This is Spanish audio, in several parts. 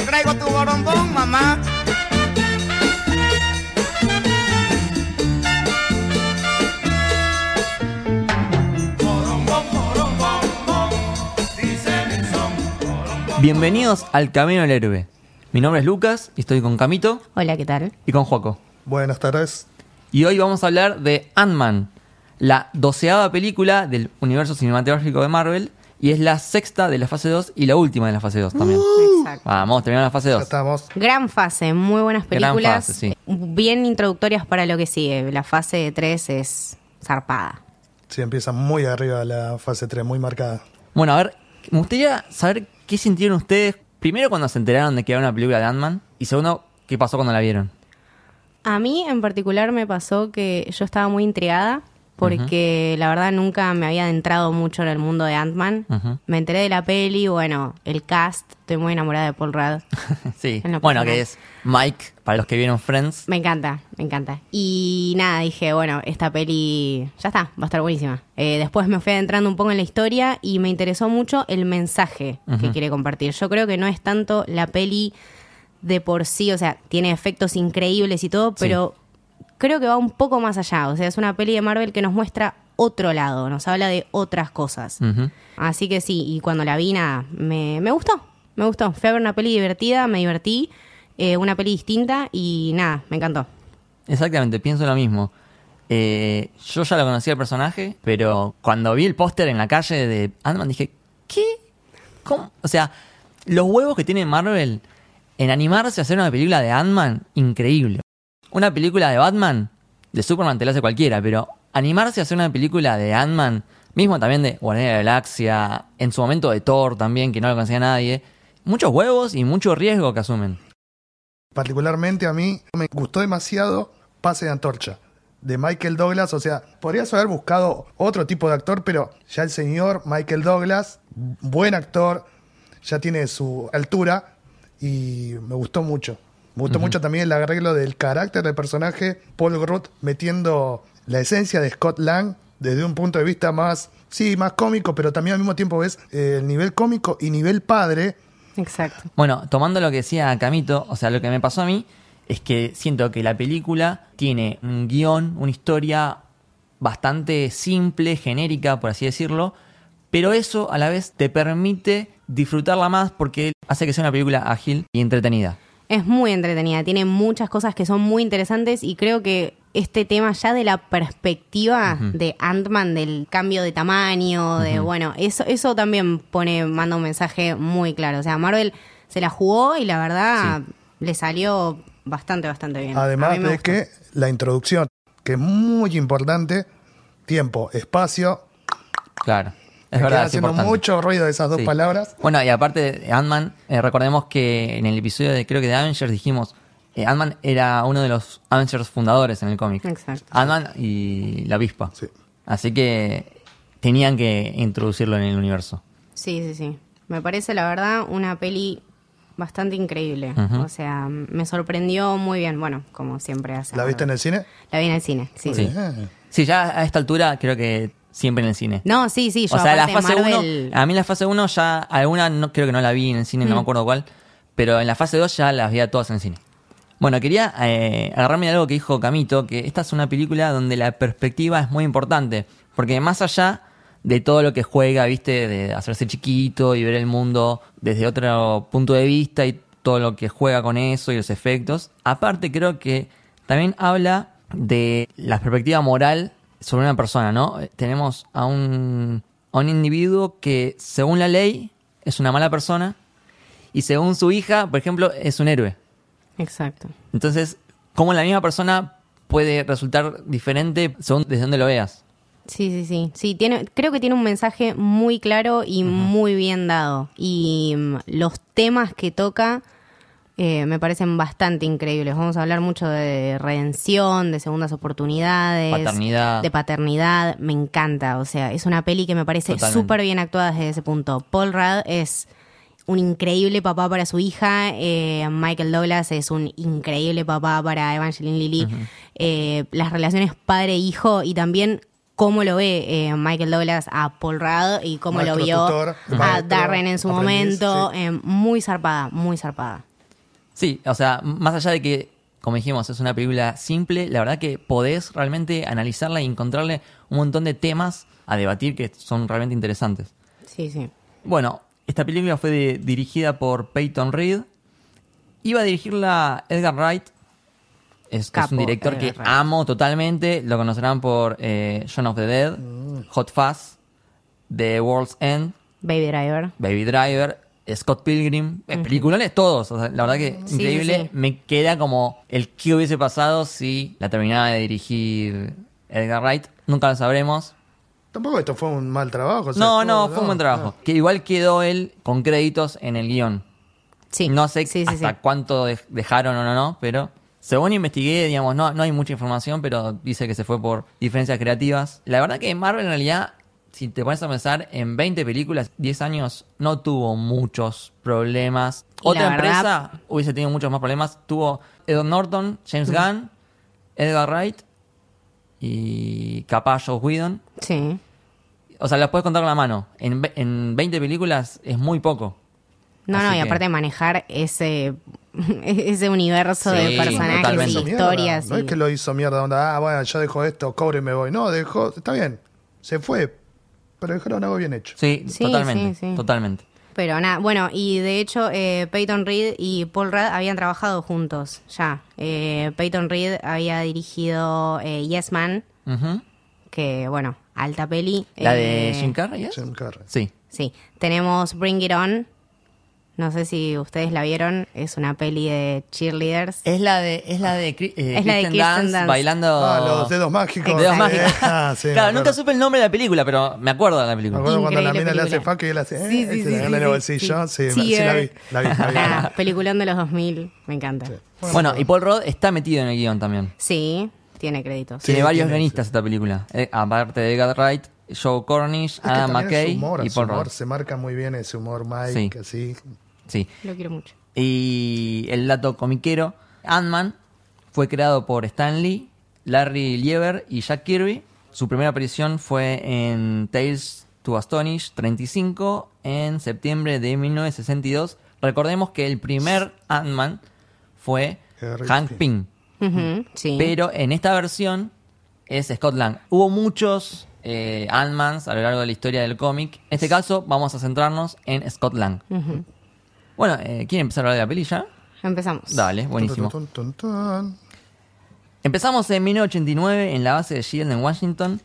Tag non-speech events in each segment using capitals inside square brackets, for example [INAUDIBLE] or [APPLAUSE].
te traigo tu borombón, mamá. Bienvenidos al Camino del Héroe. Mi nombre es Lucas y estoy con Camito Hola, ¿qué tal? y con Joaco. Buenas tardes. Y hoy vamos a hablar de Ant-Man, la doceava película del universo cinematográfico de Marvel y es la sexta de la fase 2 y la última de la fase 2 también. Exacto. Vamos, terminamos la fase Ya 2. estamos. Gran fase, muy buenas Gran películas. fase, sí. Bien introductorias para lo que sigue. La fase 3 es zarpada. Sí, empieza muy arriba la fase 3, muy marcada. Bueno, a ver, me gustaría saber qué sintieron ustedes, primero cuando se enteraron de que era una película de Ant-Man y segundo, qué pasó cuando la vieron. A mí en particular me pasó que yo estaba muy intrigada porque la verdad nunca me había adentrado mucho en el mundo de Ant-Man. Me enteré de la peli, bueno, el cast, estoy muy enamorada de Paul Rudd. [LAUGHS] sí, bueno, que es Mike, para los que vieron Friends. Me encanta, me encanta. Y nada, dije, bueno, esta peli ya está, va a estar buenísima. Eh, después me fui adentrando un poco en la historia y me interesó mucho el mensaje que quiere compartir. Yo creo que no es tanto la peli de por sí, o sea, tiene efectos increíbles y todo, pero creo que va un poco más allá. O sea, es una peli de Marvel que nos muestra otro lado, nos habla de otras cosas. Así que sí, y cuando la vi, nada, me, me gustó, me gustó. Fui a ver una peli divertida, me divertí, eh, una peli distinta y nada, me encantó. Exactamente, pienso lo mismo. Eh, yo ya lo conocía el personaje, pero cuando vi el póster en la calle de Ant-Man dije, ¿qué? ¿Cómo? O sea, los huevos que tiene Marvel en animarse a hacer una película de Ant-Man, increíble. Una película de Batman, de Superman te la hace cualquiera, pero animarse a hacer una película de Ant-Man, mismo también de Guardián de la Galaxia, en su momento de Thor también, que no lo conocía nadie, muchos huevos y mucho riesgo que asumen. Particularmente a mí me gustó demasiado Pase de Antorcha de Michael Douglas. O sea, podrías haber buscado otro tipo de actor, pero ya el señor Michael Douglas, buen actor, ya tiene su altura y me gustó mucho. Me gustó mucho también el arreglo del carácter del personaje, Paul Rudd metiendo la esencia de Scott Lang desde un punto de vista más, sí, más cómico, pero también al mismo tiempo ves eh, el nivel cómico y nivel padre. Exacto. Bueno, tomando lo que decía Camito, o sea, lo que me pasó a mí es que siento que la película tiene un guion, una historia bastante simple, genérica, por así decirlo, pero eso a la vez te permite disfrutarla más porque hace que sea una película ágil y entretenida. Es muy entretenida, tiene muchas cosas que son muy interesantes y creo que este tema ya de la perspectiva de Ant-Man, del cambio de tamaño, de bueno, eso, eso también pone, manda un mensaje muy claro. O sea, Marvel se la jugó y la verdad le salió bastante, bastante bien. Además de gustó. que la introducción, que es muy importante, tiempo, espacio, Claro, es verdad, es haciendo importante. mucho ruido de esas dos Sí. palabras. Bueno, y aparte de Ant-Man, eh, recordemos que en el episodio de creo que de Avengers dijimos, eh, Ant-Man era uno de los Avengers fundadores en el cómic. Exacto. Ant-Man y la avispa. Sí. Así que tenían que introducirlo en el universo. Sí, sí, sí. Me parece, la verdad, una peli bastante increíble. O sea, me sorprendió muy bien. Bueno, como siempre hace. ¿La viste en el cine? La vi en el cine, sí. Sí. Sí, ya a esta altura creo que siempre en el cine. No, sí, sí. Yo o sea, la fase 1, Marvel- a mí la fase 1 ya, alguna no, creo que no la vi en el cine, no Mm. me acuerdo cuál, pero en la fase 2 ya las vi a todas en el cine. Bueno, quería eh, agarrarme de algo que dijo Camito, que esta es una película donde la perspectiva es muy importante, porque más allá de todo lo que juega, viste, de hacerse chiquito y ver el mundo desde otro punto de vista y todo lo que juega con eso y los efectos, aparte creo que también habla de la perspectiva moral sobre una persona, ¿no? Eh, Tenemos a un, a un individuo que, según la ley, es una mala persona y según su hija, por ejemplo, es un héroe. Exacto. Entonces, ¿cómo la misma persona puede resultar diferente según desde donde lo veas? Sí, sí, sí. Sí, tiene, creo que tiene un mensaje muy claro y muy bien dado. Y mm, los temas que toca eh, me parecen bastante increíbles. Vamos a hablar mucho de redención, de segundas oportunidades. Paternidad. De paternidad. Me encanta. O sea, es una peli que me parece súper bien actuada desde ese punto. Paul Rudd es un increíble papá para su hija. eh, Michael Douglas es un increíble papá para Evangeline Lilly. Eh, las relaciones padre-hijo y también cómo lo ve eh, Michael Douglas a Paul Rudd y cómo Maestro, lo vio tutor, a maestro, Darren en su aprendiz, momento. sí. eh, muy zarpada, muy zarpada. Sí, o sea, más allá de que, como dijimos, es una película simple, la verdad que podés realmente analizarla y encontrarle un montón de temas a debatir que son realmente interesantes. Sí, sí. Bueno, esta película fue de- dirigida por Peyton Reed. Iba a dirigirla Edgar Wright. Es, es un director Edgar que Wright. amo totalmente. Lo conocerán por eh, Shaun of the Dead, Hot Fuzz, The World's End, Baby Driver. Baby Driver, Scott Pilgrim, eh, peliculones todos. O sea, la verdad que Sí, increíble. sí, sí. Me queda como el que hubiese pasado si la terminaba de dirigir Edgar Wright. Nunca lo sabremos. Tampoco esto fue un mal trabajo. o sea, No, no, fue un buen trabajo. Que igual quedó él con créditos en el guion. Sí. No sé Sí, hasta sí. cuánto de- dejaron o no, no, pero según investigué, digamos, no, no hay mucha información, pero dice que se fue por diferencias creativas. La verdad que Marvel en realidad, si te pones a pensar, en 20 películas, 10 años, no tuvo muchos problemas. Y Otra la verdad- empresa hubiese tenido muchos más problemas. Tuvo Edward Norton, James Gunn, Edgar Wright y capaz Joe Whedon. Sí. O sea, las puedes contar con la mano. En, en 20 películas es muy poco. No, Así no, y que- aparte manejar ese, [LAUGHS] ese universo Sí, de personajes totalmente. y historias. No y- es que lo hizo mierda, onda, ah, bueno, ya dejo esto, cobre y me voy. No, dejó, está bien, se fue, pero dejaron algo bien hecho. Sí, Sí, totalmente. sí, sí. Totalmente. Pero nada, bueno, y de hecho eh, Peyton Reed y Paul Rudd habían trabajado juntos ya. Eh, Peyton Reed había dirigido eh, Yes Man, que bueno, alta peli. ¿La Eh, de Jim Carrey? es? Jim Carrey. Sí. Sí, tenemos Bring It On. No sé si ustedes la vieron, es una peli de cheerleaders. Es la de, es la de, eh, Es la de Kristen Dance Dance. bailando. Ah, los dedos mágicos. Dedos Sí, mágicos. [LAUGHS] ah, sí, me claro, nunca supe el nombre de la película, pero me acuerdo de la Me película. acuerdo cuando la mina le hace película. fuck y él hace, eh, Sí, y sí, se sí, le sí, el sí, bolsillo. Sí, sí. sí, la vi, la vi, la vi. Ah, peliculón de los 2000, me encanta. Sí. Sí, Bueno, y Paul Rudd está metido en el guion también. tiene créditos. Sí, tiene varios guionistas esta película. Eh, aparte de Edgar Wright, Joe Cornish, Es que Adam McKay humor, y Paul humor Rudd. se marca muy bien ese humor Mike, Sí. así. Sí. Lo quiero mucho. Y el dato comiquero, Ant-Man fue creado por Stan Lee, Larry Lieber y Jack Kirby. Su primera aparición fue en Tales to Astonish 35 en septiembre de 1962. Recordemos que el primer Ant-Man fue Harry Hank Pym. Sí. pero en esta versión es Scott Lang. Hubo muchos eh, Ant-Mans a lo largo de la historia del cómic. En este caso vamos a centrarnos en Scott Lang. Ujú. Bueno, eh, ¿quieren empezar a hablar de la peli ya? Empezamos. Dale, buenísimo. Tun, tun, tun, tun. Empezamos en 1989 en la base de Shield en Washington.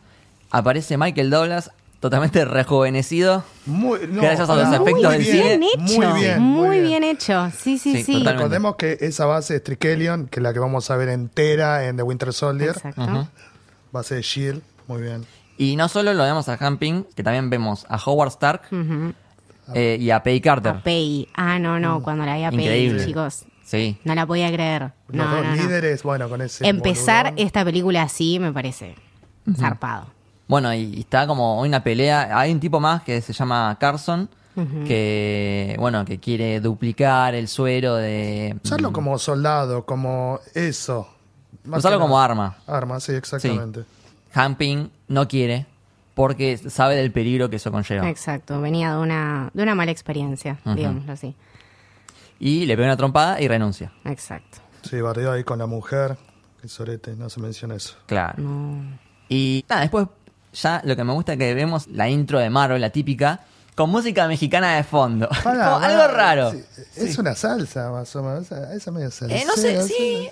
Aparece Michael Douglas, totalmente rejuvenecido. Muy, no, Gracias a los muy efectos del bien, cine. Bien hecho. Muy bien, Muy bien hecho. Sí, sí, Sí, sí. totalmente. Recordemos que esa base es Trickelion, que es la que vamos a ver entera en The Winter Soldier. Exacto. Ujú. Base de Shield, muy bien. Y no solo lo vemos a Han Ping, que también vemos a Howard Stark Ujú. eh, y a Peggy Carter. A Pei. Ah, no, no, cuando la vi a Pei, Increíble. chicos. Sí. No la podía creer. Los No, dos no, no. líderes, bueno, con ese. Empezar boludón. esta película así me parece zarpado. Bueno, y, y está como una pelea. Hay un tipo más que se llama Carson, que, bueno, que quiere duplicar el suero de... Usarlo como soldado, como eso. Más Usarlo que como nada. arma. Arma, sí, exactamente. Han Ping no quiere porque sabe del peligro que eso conlleva. Exacto, venía de una, de una mala experiencia, Ujú. digámoslo así. Y le pega una trompada y renuncia. Exacto. Sí, bardeó ahí con la mujer. El sorete, no se menciona eso. Claro. No. Y nada, después ya lo que me gusta es que vemos la intro de Marvel, la típica, con música mexicana de fondo. Como algo raro. sí, Es una salsa, más o menos. Esa, esa medio salsa. Eh, no sé, sí.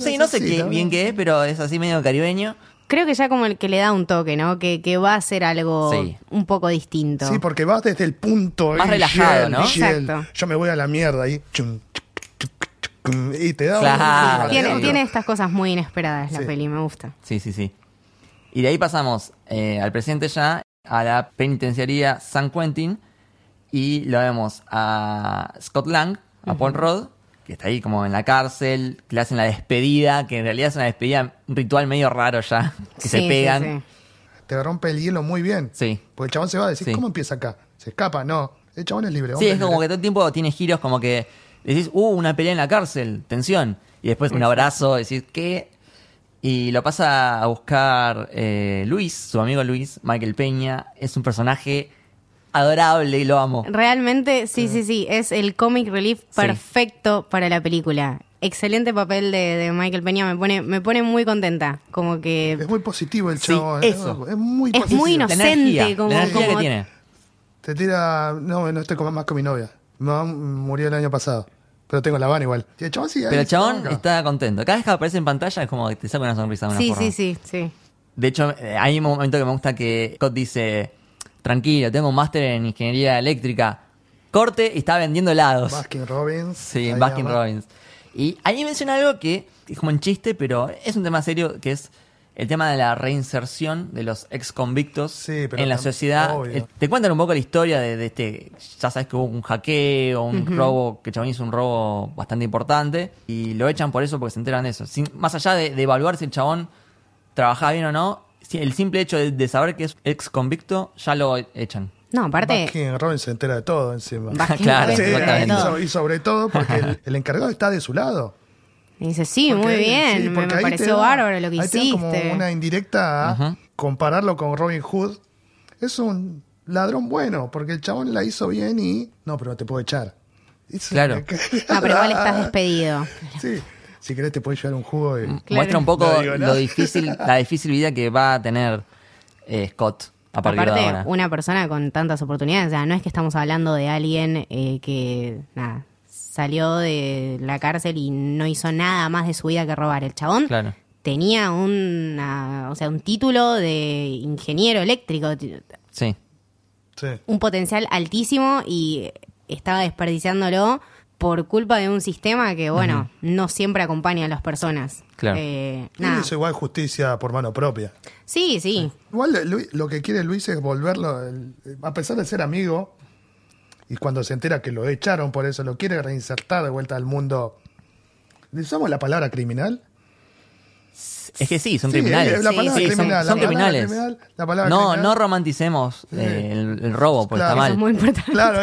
Sí, no sé qué, bien qué es, pero es así medio caribeño. Creo que ya como el que le da un toque, ¿no? Que, que va a ser algo Sí. un poco distinto. Sí, porque vas desde el punto. Más eh, relajado, ¿no? Exacto. Yo me voy a la mierda chum, cum, Y te da un- Claro. tiene, Sí. tiene estas cosas muy inesperadas la Sí. peli, me gusta. Sí, sí, sí. Y de ahí pasamos eh, al presente ya, a la penitenciaría San Quentin, y lo vemos a Scott Lang, a Paul Rudd, que está ahí como en la cárcel, que le hacen la despedida, que en realidad es una despedida, un ritual medio raro ya, [LAUGHS] que Sí, se pegan. sí. Te rompe el hielo muy bien. Sí. Porque el chabón se va a decir, Sí. ¿cómo empieza acá? ¿Se escapa? No. El chabón es libre. Sí, es como libre. que todo el tiempo tiene giros como que decís, uh, una pelea en la cárcel, tensión. Y después un abrazo, decís, ¿qué? Y lo pasa a buscar eh, Luis, su amigo Luis, Michael Peña. Es un personaje adorable y lo amo. Realmente, sí, sí, sí, es el comic relief perfecto para la película. Excelente papel de, de Michael Peña, me pone, me pone muy contenta. Como que Es muy positivo el Sí, chabón. eso. Es muy Es positivo. muy La inocente, energía, como- la energía que como- tiene. Te tira. No, no estoy con- más con mi novia. Mi mamá murió el año pasado. Pero tengo la van igual. Y el chabón sigue ahí, Pero el chabón está contento. Cada vez que aparece en pantalla es como que te saca una sonrisa de una Sí, forma. sí, sí, sí. De hecho, eh, hay un momento que me gusta que Scott dice, tranquilo, tengo un máster en ingeniería eléctrica. Corte y está vendiendo helados. Baskin Robbins. Sí, ahí Baskin. Robbins. Y ahí menciona algo que es como un chiste, pero es un tema serio, que es el tema de la reinserción de los ex convictos Sí, pero en la sociedad. obvio. Eh, Te cuentan un poco la historia de, de este, ya sabes que hubo un hackeo, un robo, que Chabón hizo un robo bastante importante, y lo echan por eso porque se enteran de eso. Sin- más allá de, de evaluar si el chabón trabajaba bien o no, el simple hecho de, de saber que es ex convicto, ya lo echan. No, aparte, Baskin Robbins se entera de todo encima. Baskin [LAUGHS] Claro, Sí, y, sobre todo porque el, el encargado está de su lado. Y dice, sí, Porque muy bien, sí, me, porque me pareció da- bárbaro lo que ahí hiciste. como una indirecta a compararlo con Robin Hood. Es un ladrón bueno, porque el chabón la hizo bien y... No, pero te puedo echar. Es- Claro. No, pero igual estás [LAUGHS] despedido. Sí, si querés te puedes llevar un jugo y... Claro. Muestra un poco No digo nada. lo difícil, la difícil vida que va a tener eh, Scott a partir de Aparte, ahora. una persona con tantas oportunidades, o sea, no es que estamos hablando de alguien eh, que, nada, salió de la cárcel y no hizo nada más de su vida que robar. El chabón Claro. tenía una, o sea, un título de ingeniero eléctrico, Sí. Sí. un potencial altísimo y estaba desperdiciándolo por culpa de un sistema que, bueno, no siempre acompaña a las personas. Claro. Eh, nada. hizo igual justicia por mano propia. Sí, sí. Igual Lu- lo que quiere Luis es volverlo, el- a pesar de ser amigo, y cuando se entera que lo echaron por eso, lo quiere reinsertar de vuelta al mundo. ¿Usamos la palabra criminal? Es que sí, son Sí, criminales. es la Sí, palabra Sí, son, criminal. son la palabra criminales. criminal, la palabra no, criminal. no romanticemos eh, el, el robo, porque Claro. está Eso es mal. muy importante. Claro,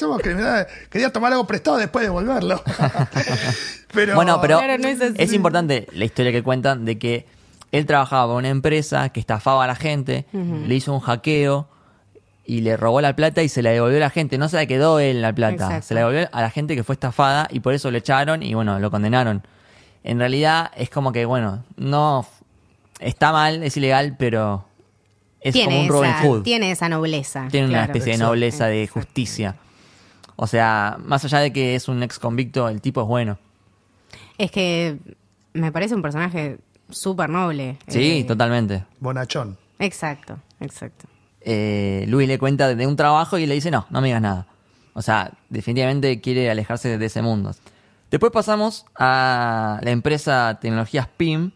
somos criminales. Quería tomar algo prestado después de devolverlo. [LAUGHS] pero, Bueno, pero Claro, no es es importante la historia que cuentan de que él trabajaba para una empresa que estafaba a la gente, le hizo un hackeo y le robó la plata y se la devolvió a la gente. No se la quedó él la plata, Exacto. se la devolvió a la gente que fue estafada y por eso lo echaron y bueno, lo condenaron. En realidad es como que, bueno, no está mal, es ilegal, pero es como un Robin esa, Hood. tiene esa nobleza. Tiene una especie de nobleza de justicia. O sea, más allá de que es un ex convicto, el tipo es bueno. Es que me parece un personaje súper noble. Sí, Eh, totalmente. Bonachón. Exacto, exacto. eh, Luis le cuenta de un trabajo y le dice, no, no me digas nada. O sea, definitivamente quiere alejarse de ese mundo. Después pasamos a la empresa Tecnologías PIM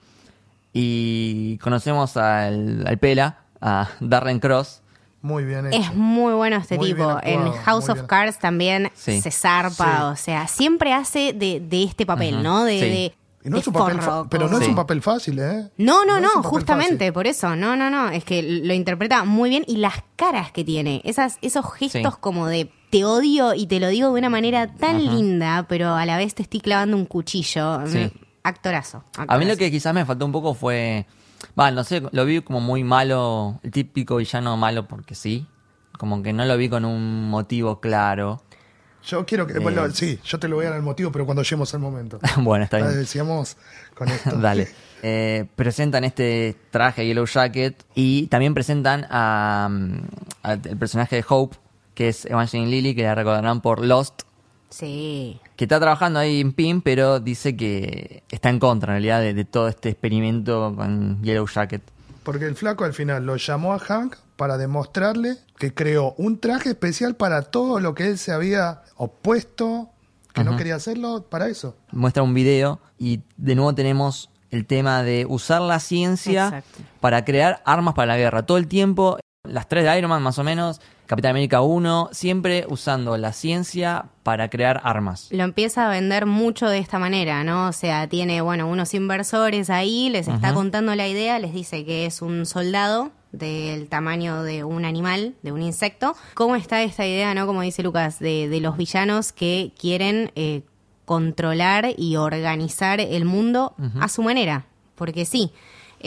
y conocemos al, al Pela, a Darren Cross. Muy bien hecho. Es muy bueno este Muy tipo. actuado, en House of bien. Cards también Sí. se zarpa, Sí. o sea, siempre hace de, de este papel. ¿no? De, Sí. de, Y no es un papel pero no es un papel fácil, ¿eh? No, no, no, justamente, fácil. por eso. No, no, no. Es que lo interpreta muy bien y las caras que tiene, esas, esos gestos Sí. como de te odio y te lo digo de una manera tan linda, pero a la vez te estoy clavando un cuchillo. Sí. Actorazo, A mí lo que quizás me faltó un poco fue... Va, no sé, lo vi como muy malo, el típico villano malo porque sí. Como que no lo vi con un motivo claro. Yo quiero que. Eh. Bueno, sí, yo te lo voy a dar el motivo, pero cuando lleguemos al momento. [LAUGHS] bueno, está bien. Decíamos con esto. [LAUGHS] Dale. Eh, presentan este traje Yellow Jacket y también presentan a, mm, al el personaje de Hope, que es Evangeline Lilly, que la recordarán por Lost, Sí. que está trabajando ahí en PIN, pero dice que está en contra en realidad de, de todo este experimento con Yellow Jacket. Porque el flaco al final lo llamó a Hank para demostrarle que creó un traje especial para todo lo que él se había opuesto, que no quería hacerlo, para eso. Muestra un video y de nuevo tenemos el tema de usar la ciencia Exacto. para crear armas para la guerra. Todo el tiempo, las tres de Iron Man más o menos, Capitán América 1, siempre usando la ciencia para crear armas. Lo empieza a vender mucho de esta manera, ¿no? O sea, tiene, bueno, unos inversores ahí, les está contando la idea, les dice que es un soldado del tamaño de un animal, de un insecto. ¿Cómo está esta idea, no? Como dice Lucas, de, de los villanos que quieren eh, controlar y organizar el mundo a su manera? Porque sí.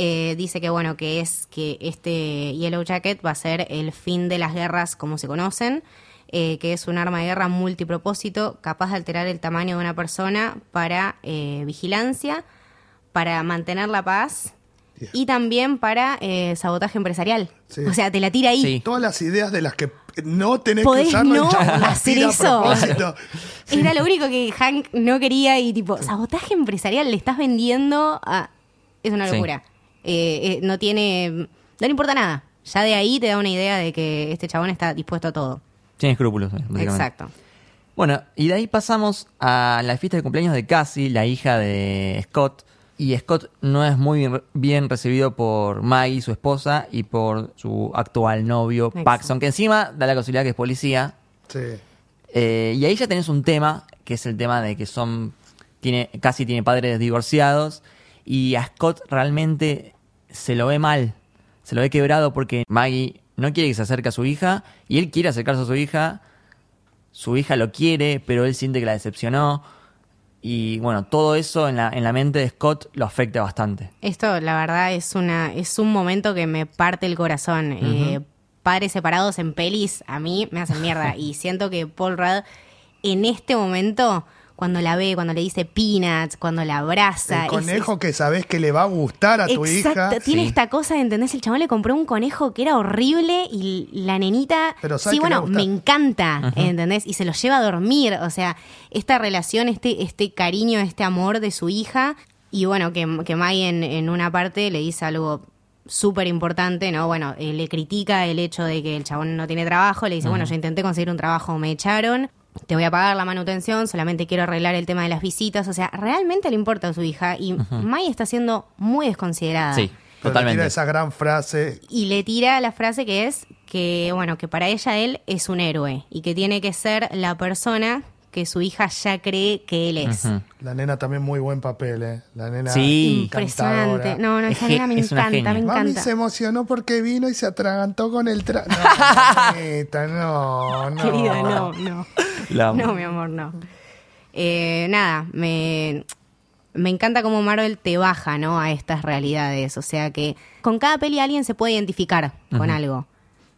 Eh, dice que bueno, que es que este Yellow Jacket va a ser el fin de las guerras como se conocen, eh, que es un arma de guerra multipropósito capaz de alterar el tamaño de una persona para eh, vigilancia, para mantener la paz Yeah. y también para eh, sabotaje empresarial. Sí. O sea, te la tira ahí. Sí. Todas las ideas de las que no tenés Podés que usarlo, no hacer eso. Era lo único que Hank no quería y tipo, sabotaje empresarial le estás vendiendo a... Es una Sí. locura. Eh, eh, no tiene... No le importa nada. Ya de ahí te da una idea de que este chabón está dispuesto a todo. Sin escrúpulos, eh. Exacto. Bueno, y de ahí pasamos a la fiesta de cumpleaños de Cassie, la hija de Scott. Y Scott no es muy bien recibido por Maggie, su esposa, y por su actual novio, Exacto. Paxson, que encima da la casualidad que es policía. Sí. Eh, y ahí ya tenés un tema, que es el tema de que son. Tiene, casi tiene padres divorciados. Y a Scott realmente se lo ve mal. Se lo ve quebrado porque Maggie no quiere que se acerque a su hija. Y él quiere acercarse a su hija. Su hija lo quiere, pero él siente que la decepcionó. Y bueno, todo eso en la, en la mente de Scott lo afecta bastante. Esto, la verdad, es una es un momento que me parte el corazón. Eh, padres separados en pelis, a mí me hacen mierda. [LAUGHS] y siento que Paul Rudd, en este momento, cuando la ve, cuando le dice peanuts, cuando la abraza... El es- conejo que sabés que le va a gustar a tu hija. tiene Sí. esta cosa, ¿entendés? El chabón le compró un conejo que era horrible y la nenita, Pero sí, bueno, me encanta, ¿entendés? Y se lo lleva a dormir, o sea, esta relación, este, este cariño, este amor de su hija, y bueno, que, que en, en una parte le dice algo súper importante, ¿no? Bueno, eh, le critica el hecho de que el chabón no tiene trabajo, le dice, bueno, yo intenté conseguir un trabajo, me echaron, te voy a pagar la manutención, solamente quiero arreglar el tema de las visitas, o sea, realmente le importa a su hija y Maggie está siendo muy desconsiderada. Sí, Pero le totalmente. tira esa gran frase. Y le tira la frase que es que, bueno, que para ella él es un héroe y que tiene que ser la persona que su hija ya cree que él es. La nena también muy buen papel, ¿eh? La nena Sí. Impresionante. No, no, Es esa nena me es encanta, me genia. Mami encanta. se emocionó porque vino y se atragantó con el tra... [LAUGHS] No, no, no. Querida, no, no. La amo. No, mi amor, no. Eh, nada, me, me encanta cómo Marvel te baja, ¿no? A estas realidades. O sea que con cada peli alguien se puede identificar con algo.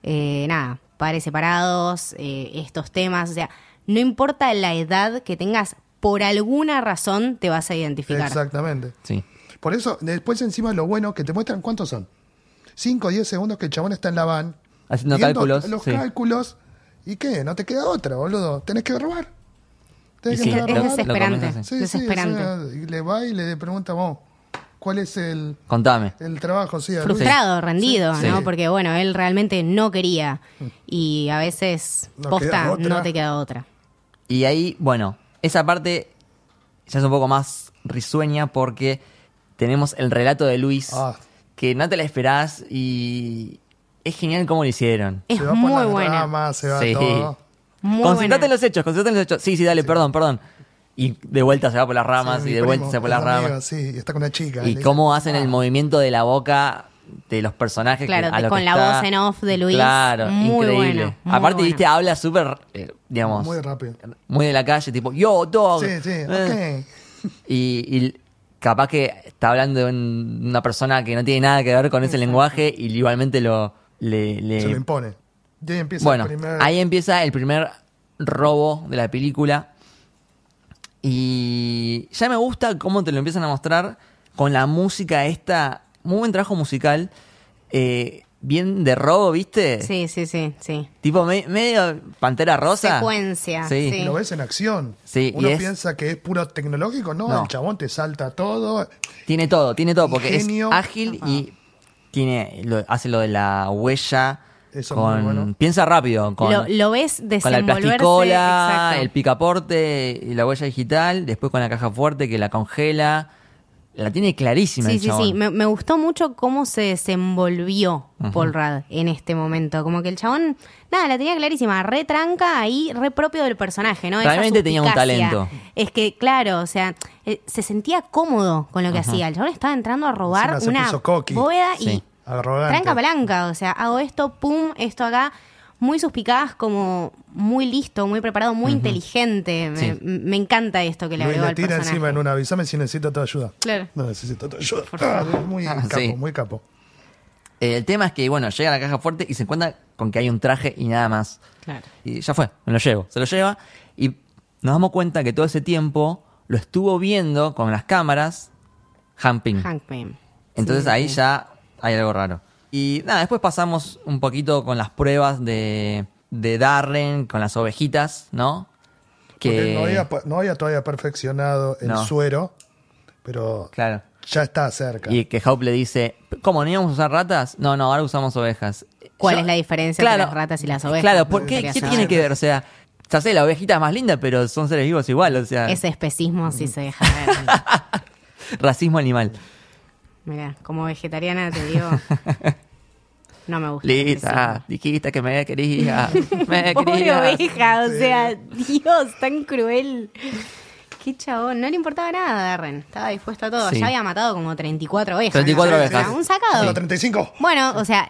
Eh, nada, padres separados, eh, estos temas. O sea, no importa la edad que tengas, por alguna razón te vas a identificar. Exactamente. Sí. Por eso, después encima lo bueno que te muestran cuántos son. 5 o 10 segundos que el chabón está en la van. Haciendo cálculos, Los sí. cálculos. ¿Y qué? No te queda otra, boludo. Tenés que robar. Tenés que sí, es robar. desesperante. Sí, o sea, y le va y le pregunta, vos, ¿cuál es el, Contame. el trabajo? Sí, frustrado, rendido, Sí. ¿no? Sí. Porque bueno, él realmente no quería y a veces No posta no te queda otra. Y ahí, bueno, esa parte ya es un poco más risueña porque tenemos el relato de Luis Ah. que no te la esperás y es genial cómo lo hicieron. Es se va por muy las buena. ramas, se va Sí. todo. Muy concentrate buena. en los hechos, concentrate en los hechos. Sí, sí, dale, perdón, perdón. Y de vuelta se va por las ramas Sí, y mi de vuelta primo, se va por las amigo, ramas. Sí, y está con una chica. Y le cómo dice, hacen el "Ah". movimiento de la boca de los personajes. Claro, que- a de- lo con que la está- voz en off de Luis. Claro, Muy increíble. bueno, muy Aparte, bueno. viste, habla súper, eh, digamos, Muy rápido. muy de la calle, tipo, yo, dog. Sí, sí, Eh, ok. [LAUGHS] Y, y capaz que está hablando de un- una persona que no tiene nada que ver con ese lenguaje y igualmente lo le, le- Se lo impone. Y ahí empieza bueno el primer... ahí empieza el primer robo de la película y ya me gusta cómo te lo empiezan a mostrar con la música esta muy buen trabajo musical eh, bien de robo viste Sí, sí, sí, sí. tipo me- medio pantera rosa Secuencia, sí, sí. Lo ves en acción. Sí, y Uno es- piensa que es puro tecnológico. No, No. el chabón te salta todo. Tiene todo, tiene todo, porque Ingenio. es ágil y tiene lo- hace lo de la huella. Eso con, muy bueno. Piensa rápido, con, lo, lo ves con la plasticola, exacto. el picaporte y la huella digital, después con la caja fuerte que la congela. La tiene clarísima Sí, el sí, chabón. sí. Me, me gustó mucho cómo se desenvolvió Paul Rudd en este momento. Como que el chabón, nada, la tenía clarísima. Re tranca ahí, re propio del personaje, ¿no? Esa Realmente tenía un talento. Es que, claro, o sea, eh, se sentía cómodo con lo que hacía. El chabón estaba entrando a robar Encima se una puso coqui. bóveda y Sí. Arrogante. tranca palanca. O sea, hago esto, pum, esto acá. muy suspicaz, como muy listo, muy preparado, muy inteligente. Me, Sí. me encanta esto que le Luis agregó le al tira personaje. encima en una avísame si necesito tu ayuda. Claro. No necesito tu ayuda. Por Ah, favor. muy Ah, capo, sí. muy capo. Eh, el tema es que, bueno, llega a la caja fuerte y se encuentra con que hay un traje y nada más. Claro. Y ya fue, me lo llevo. Se lo lleva y nos damos cuenta que todo ese tiempo lo estuvo viendo con las cámaras Hank Pym. Hank Pym. Entonces Sí, ahí sí. ya hay algo raro. Y nada, después pasamos un poquito con las pruebas de, de Darren, con las ovejitas, ¿no? Porque no había, no había todavía perfeccionado el No. suero, pero Claro. ya está cerca. Y que Hope le dice, ¿cómo, no íbamos a usar ratas? No, no, ahora usamos ovejas. ¿Cuál Yo- es la diferencia entre las ratas y las ovejas? Claro, ¿por qué? ¿Qué tiene que ver? O sea, ya sé, la ovejita es más linda, pero son seres vivos igual, o sea, Ese especismo sí se deja ver. [LAUGHS] racismo animal. Mira, como vegetariana te digo, [LAUGHS] no me gusta. Lisa, dijiste que me quería, [LAUGHS] me Pobre querías. oveja, o sea, Dios, tan cruel. Qué chabón, no le importaba nada a Darren, estaba dispuesto a todo. Sí. Ya había matado como 34 ovejas. 34 ¿no? ovejas. Un sacado. Los 35. Bueno, o sea,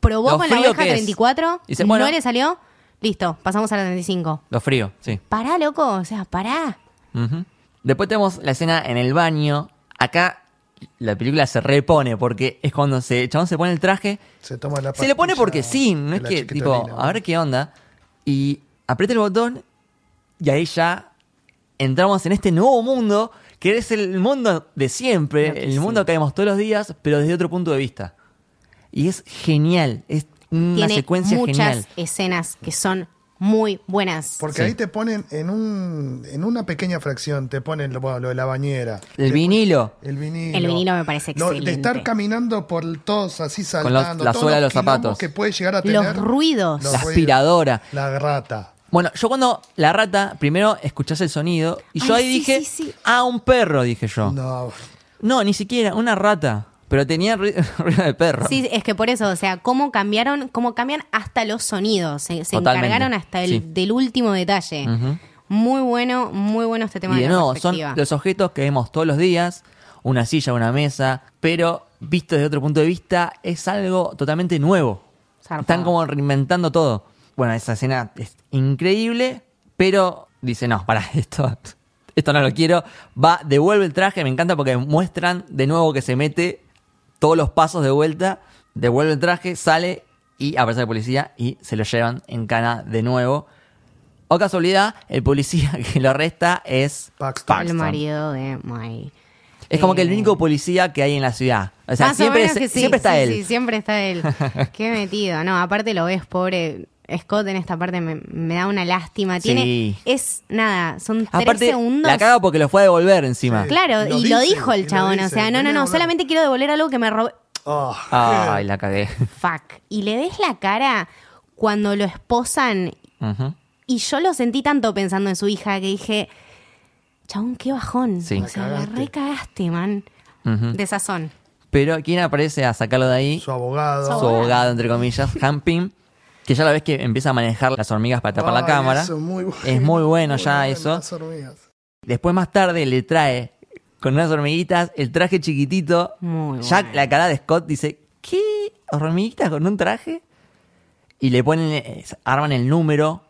probó Lo con la oveja que es. 34, Dice, bueno. no le salió, listo, pasamos a la 35. Lo frío, sí. Pará, loco, o sea, pará. Ujú. Después tenemos la escena en el baño. Acá la película se repone porque es cuando se, el chabón se pone el traje. Se toma la Se le pone pastilla porque sí, no de es la que, tipo, chiquitolina. a ver qué onda. Y aprieta el botón y ahí ya entramos en este nuevo mundo que es el mundo de siempre, el sí. mundo que vemos todos los días, pero desde otro punto de vista. Y es genial, es una Tiene secuencia muchas genial. escenas que son muy buenas. Porque Sí. ahí te ponen en un en una pequeña fracción, te ponen lo, de la bañera. El Te- vinilo. El vinilo. El vinilo me parece Lo- De excelente. estar caminando por el- todos así los- saltando. la todos suela de los zapatos. que puede llegar a tener. Los ruidos. Los La ruidos. aspiradora. La rata. Bueno, yo cuando la rata, primero escuchás el sonido y yo ahí sí, dije, sí, sí. ah, un perro, dije yo. No, No. ni siquiera, una rata. Pero tenía ru- [LAUGHS] ruido de perro. Sí, es que por eso, o sea, cómo cambiaron, cómo cambian hasta los sonidos. Se, encargaron hasta el, sí. del último detalle. Muy bueno, muy bueno este tema Y de de la nuevo, son los objetos que vemos todos los días, una silla, una mesa, pero visto desde otro punto de vista es algo totalmente nuevo. Zarpado. Están como reinventando todo. Bueno, esa escena es increíble, pero dice, no, para [LAUGHS] esto, esto no lo quiero. Va, devuelve el traje, me encanta porque muestran de nuevo que se mete todos los pasos de vuelta, devuelve el traje, sale y aparece el policía y se lo llevan en cana de nuevo. O casualidad, el policía [LAUGHS] que lo arresta es Paxton. El marido de May. Es como que el Eh, único policía que hay en la ciudad. O sea, más o siempre, menos es- que sí, siempre está sí, él. Sí, siempre está él. [LAUGHS] Qué metido. No, aparte lo ves, pobre Scott en esta parte me, me da una lástima. Tiene, Sí. es nada, son tres Aparte, segundos. la caga porque lo fue a devolver encima. Sí. Claro, Lo y lo dijo el chabón. o sea, no, no, "Vení a no, devolver". solamente quiero devolver algo que me robé. Ah, Ay, la cagué. Fuck. Y le ves la cara cuando lo esposan. Y yo lo sentí tanto pensando en su hija que dije, chabón, qué bajón. Sí. O sea, la cagaste. recagaste, man. Ujú. De sazón. Pero ¿quién aparece a sacarlo de ahí? Su abogado. Su Su abogado, entre comillas, Hamping, que ya la ves que empieza a manejar las hormigas para tapar la cámara. eso es muy bueno. Es muy bueno ya bueno, eso. las hormigas. Después más tarde le trae con unas hormiguitas el traje chiquitito. Muy Ya bueno. la cara de Scott dice, ¿qué? ¿Hormiguitas con un traje? Y le ponen, eh, arman el número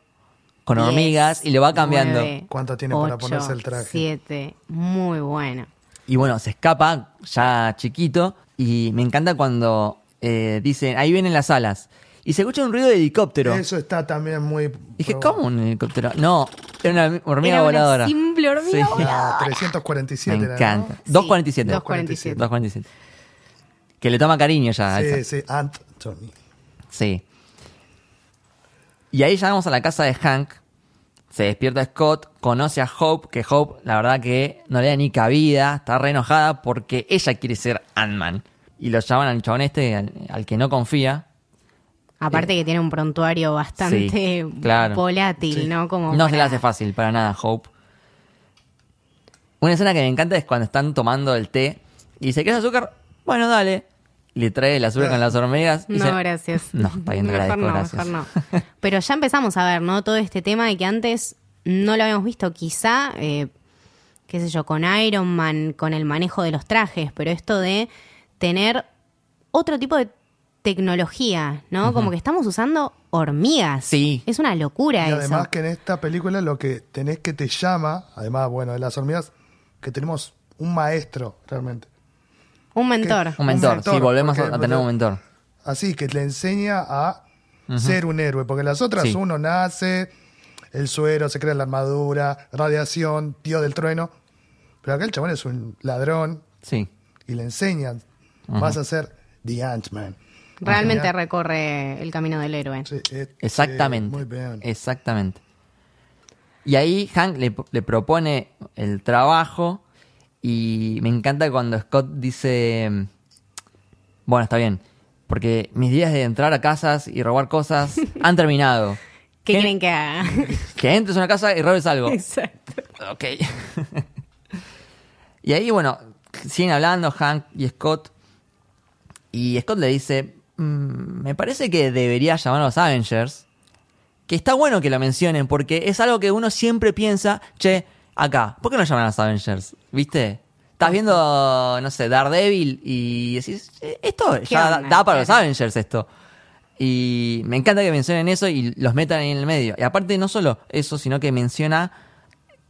con Diez, hormigas y lo va cambiando. nueve, ¿Cuánto tiene para ponerse el traje? Siete. Muy bueno. Y bueno, se escapa ya chiquito. Y me encanta cuando eh, dicen, ahí vienen las alas. Y se escucha un ruido de helicóptero. Eso está también muy. Dije, probado. ¿cómo un helicóptero? No, era una hormiga Era una voladora. simple hormiga Sí. voladora. Ah, 347 Me era, ¿no? encanta. Sí, 247. 247. 247. Que le toma cariño ya. Sí, esa. sí, Anthony. Sí. Y ahí llegamos a la casa de Hank. Se despierta Scott, conoce a Hope, que Hope, la verdad que no le da ni cabida, está re enojada porque ella quiere ser Ant-Man. Y lo llaman al chabón este, al, al que no confía. Aparte que tiene un prontuario bastante Sí, [LAUGHS] claro. volátil, Sí. ¿no? Como No se le para- hace fácil para nada, Hope. Una escena que me encanta es cuando están tomando el té y dice, ¿quieres azúcar? Bueno, dale. Le trae el azúcar con las hormigas. y No, dice, gracias. [LAUGHS] No, está bien, te mejor agradezco, no, gracias. mejor no. Pero ya empezamos a ver, ¿no? Todo este tema de que antes no lo habíamos visto. Quizá, eh, qué sé yo, con Iron Man, con el manejo de los trajes, pero esto de tener otro tipo de tecnología, ¿no? Como que estamos usando hormigas. Sí. Es una locura Y eso. además que en esta película lo que tenés que te llama, además, bueno, de las hormigas, que tenemos un maestro realmente. Un mentor. Un mentor, mentor, sí, volvemos a, porque- a tener un mentor. Así que le enseña a ser un héroe, porque las otras Sí. uno nace, el suero, se crea la armadura, radiación, tío del trueno. Pero acá el chabón es un ladrón Sí. y le enseñan, vas a ser The Ant-Man. Realmente recorre el camino del héroe. Sí, eh, Exactamente. sí, muy bien. Exactamente. Y ahí Hank le, le propone el trabajo y me encanta cuando Scott dice, bueno, está bien, porque mis días de entrar a casas y robar cosas [LAUGHS] han terminado. ¿Qué ¿Qué? quieren que haga? [LAUGHS] Que entres a una casa y robes algo. Exacto. Ok. [LAUGHS] y ahí, bueno, siguen hablando Hank y Scott. Y Scott le dice, "Mm, me parece que debería llamar a los Avengers. Que está bueno que lo mencionen porque es algo que uno siempre piensa, che, acá, ¿por qué no llaman a los Avengers? ¿Viste? Estás viendo, no sé, Daredevil y decís, "Eh, esto ya da, onda? da para los. Avengers esto. Y me encanta que mencionen eso y los metan ahí en el medio. Y aparte no solo eso, sino que menciona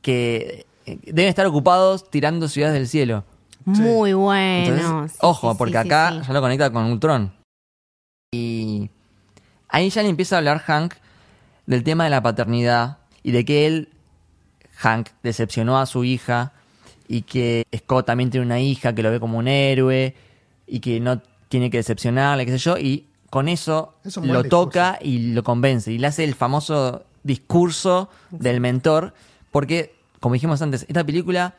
que eh, deben estar ocupados tirando ciudades del cielo. Muy bueno. Entonces, Sí, ojo, sí, porque sí, acá sí, sí. ya lo conecta con Ultron. Y ahí ya le empieza a hablar Hank del tema de la paternidad y de que él, Hank, decepcionó a su hija y que Scott también tiene una hija que lo ve como un héroe y que no tiene que decepcionarle, qué sé yo, y con eso Es lo discurso. toca y lo convence y le hace el famoso discurso del mentor porque, como dijimos antes, esta película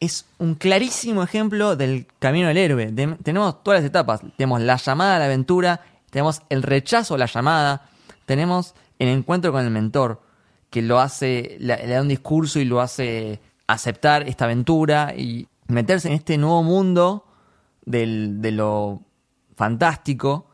es un clarísimo ejemplo del camino del héroe. Tenemos todas las etapas. Tenemos la llamada a la aventura, tenemos el rechazo a la llamada, tenemos el encuentro con el mentor, que lo hace, le, le da un discurso y lo hace aceptar esta aventura y meterse en este nuevo mundo del- de lo fantástico.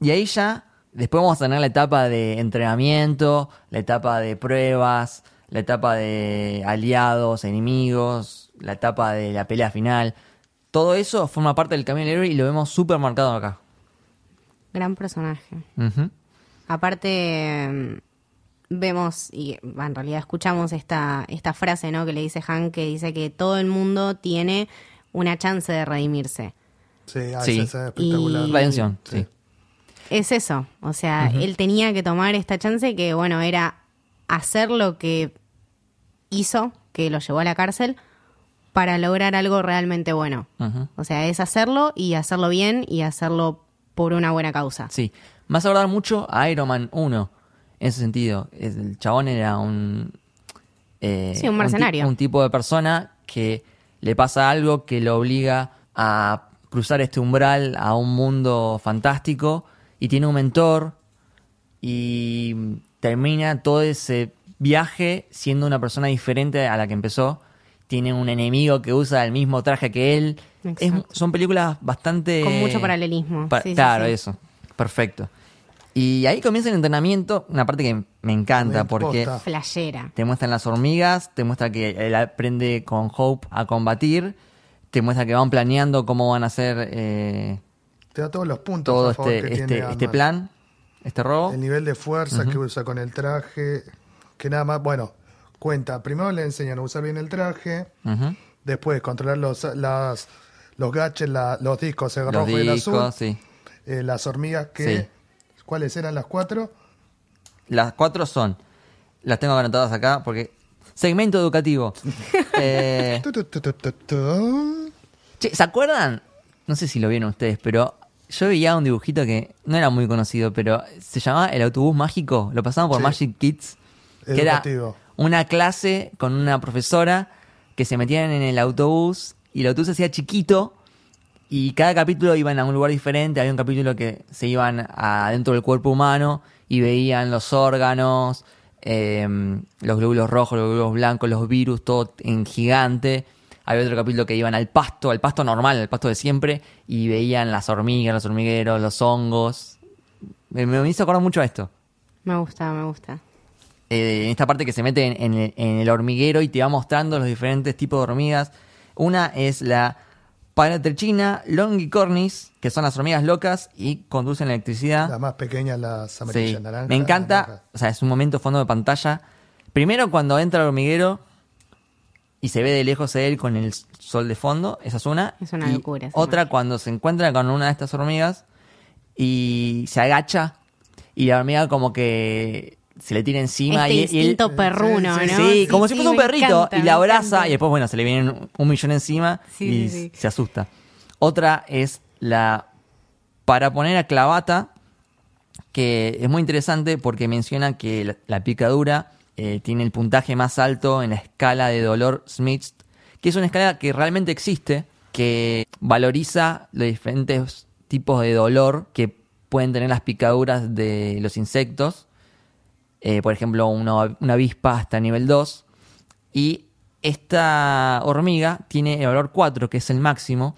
Y ahí ya, después vamos a tener la etapa de entrenamiento, la etapa de pruebas, la etapa de aliados, enemigos, la etapa de la pelea final. Todo eso forma parte del camino del héroe y lo vemos súper marcado acá. Gran personaje. Aparte, mm, vemos, y bah, en realidad escuchamos esta, esta frase ¿no? que le dice Hank, que dice que todo el mundo tiene una chance de redimirse. Sí, ah, Sí. esa- es espectacular. Y- Redención, sí. Es eso, o sea, él tenía que tomar esta chance que, bueno, era hacer lo que hizo, que lo llevó a la cárcel, para lograr algo realmente bueno. O sea, es hacerlo y hacerlo bien y hacerlo por una buena causa. Sí. Me hace acordar mucho a Iron Man 1, en ese sentido. El chabón era un... eh, Sí, un mercenario. Un, tipo de persona que le pasa algo que lo obliga a cruzar este umbral a un mundo fantástico y tiene un mentor y termina todo ese viaje siendo una persona diferente a la que empezó. Tiene un enemigo que usa el mismo traje que él. Es- son películas bastante... Con mucho paralelismo. Pa- Sí, sí, claro, sí. eso. Perfecto. Y ahí comienza el entrenamiento, una parte que me encanta Me porque. Flashera. te muestran las hormigas, te muestra que él aprende con Hope a combatir, te muestra que van planeando cómo van a hacer eh, Te da todos los puntos todo a favor este, que este, tiene este plan, este robo. El nivel de fuerza que usa con el traje, que nada más, bueno, cuenta, primero le enseñan a usar bien el traje, después controlar los, las, los gadgets, la- los discos, el Los rojo y el discos, azul, sí. eh, las hormigas que, Sí. ¿cuáles eran las cuatro? Las cuatro son, las tengo anotadas acá porque... Segmento educativo. [LAUGHS] Eh. Che, ¿se acuerdan? No sé si lo vieron ustedes, pero yo veía un dibujito que no era muy conocido, pero se llamaba El Autobús Mágico. Lo pasaban por Sí. Magic Kids. Que era Educativo. Una clase con una profesora que se metían en el autobús y el autobús se hacía chiquito y cada capítulo iban a un lugar diferente. Había un capítulo que se iban adentro del cuerpo humano y veían los órganos, eh, los glóbulos rojos, los glóbulos blancos, los virus, todo en gigante. Había otro capítulo que iban al pasto, al pasto normal, al pasto de siempre, y veían las hormigas, los hormigueros, los hongos. Me, me hizo acordar mucho a esto. Me gusta, me gusta. Eh, en esta parte que se mete en, en el, en el hormiguero y te va mostrando los diferentes tipos de hormigas. Una es la Paratrechina, Longicornis, que son las hormigas locas y conducen la electricidad. Las más pequeñas, las Sí, amarillas, naranjas. me encanta, o sea, es un momento fondo de pantalla. Primero cuando entra el hormiguero y se ve de lejos a él con el sol de fondo, esa es una. Es una Y locura Otra imagen. cuando se encuentra con una de estas hormigas y se agacha y la hormiga como que se le tira encima Este y, y él- instinto perruno, Sí, ¿no? Sí, como si fuese un perrito encanta, y la abraza y después, bueno, se le viene un, millón encima y se asusta. Otra es la para poner a clavata, que es muy interesante porque menciona que la, la picadura eh, tiene el puntaje más alto en la escala de dolor Smith, que es una escala que realmente existe, que valoriza los diferentes tipos de dolor que pueden tener las picaduras de los insectos. Eh, por ejemplo, una, una avispa hasta nivel 2. Y esta hormiga tiene el valor 4, que es el máximo,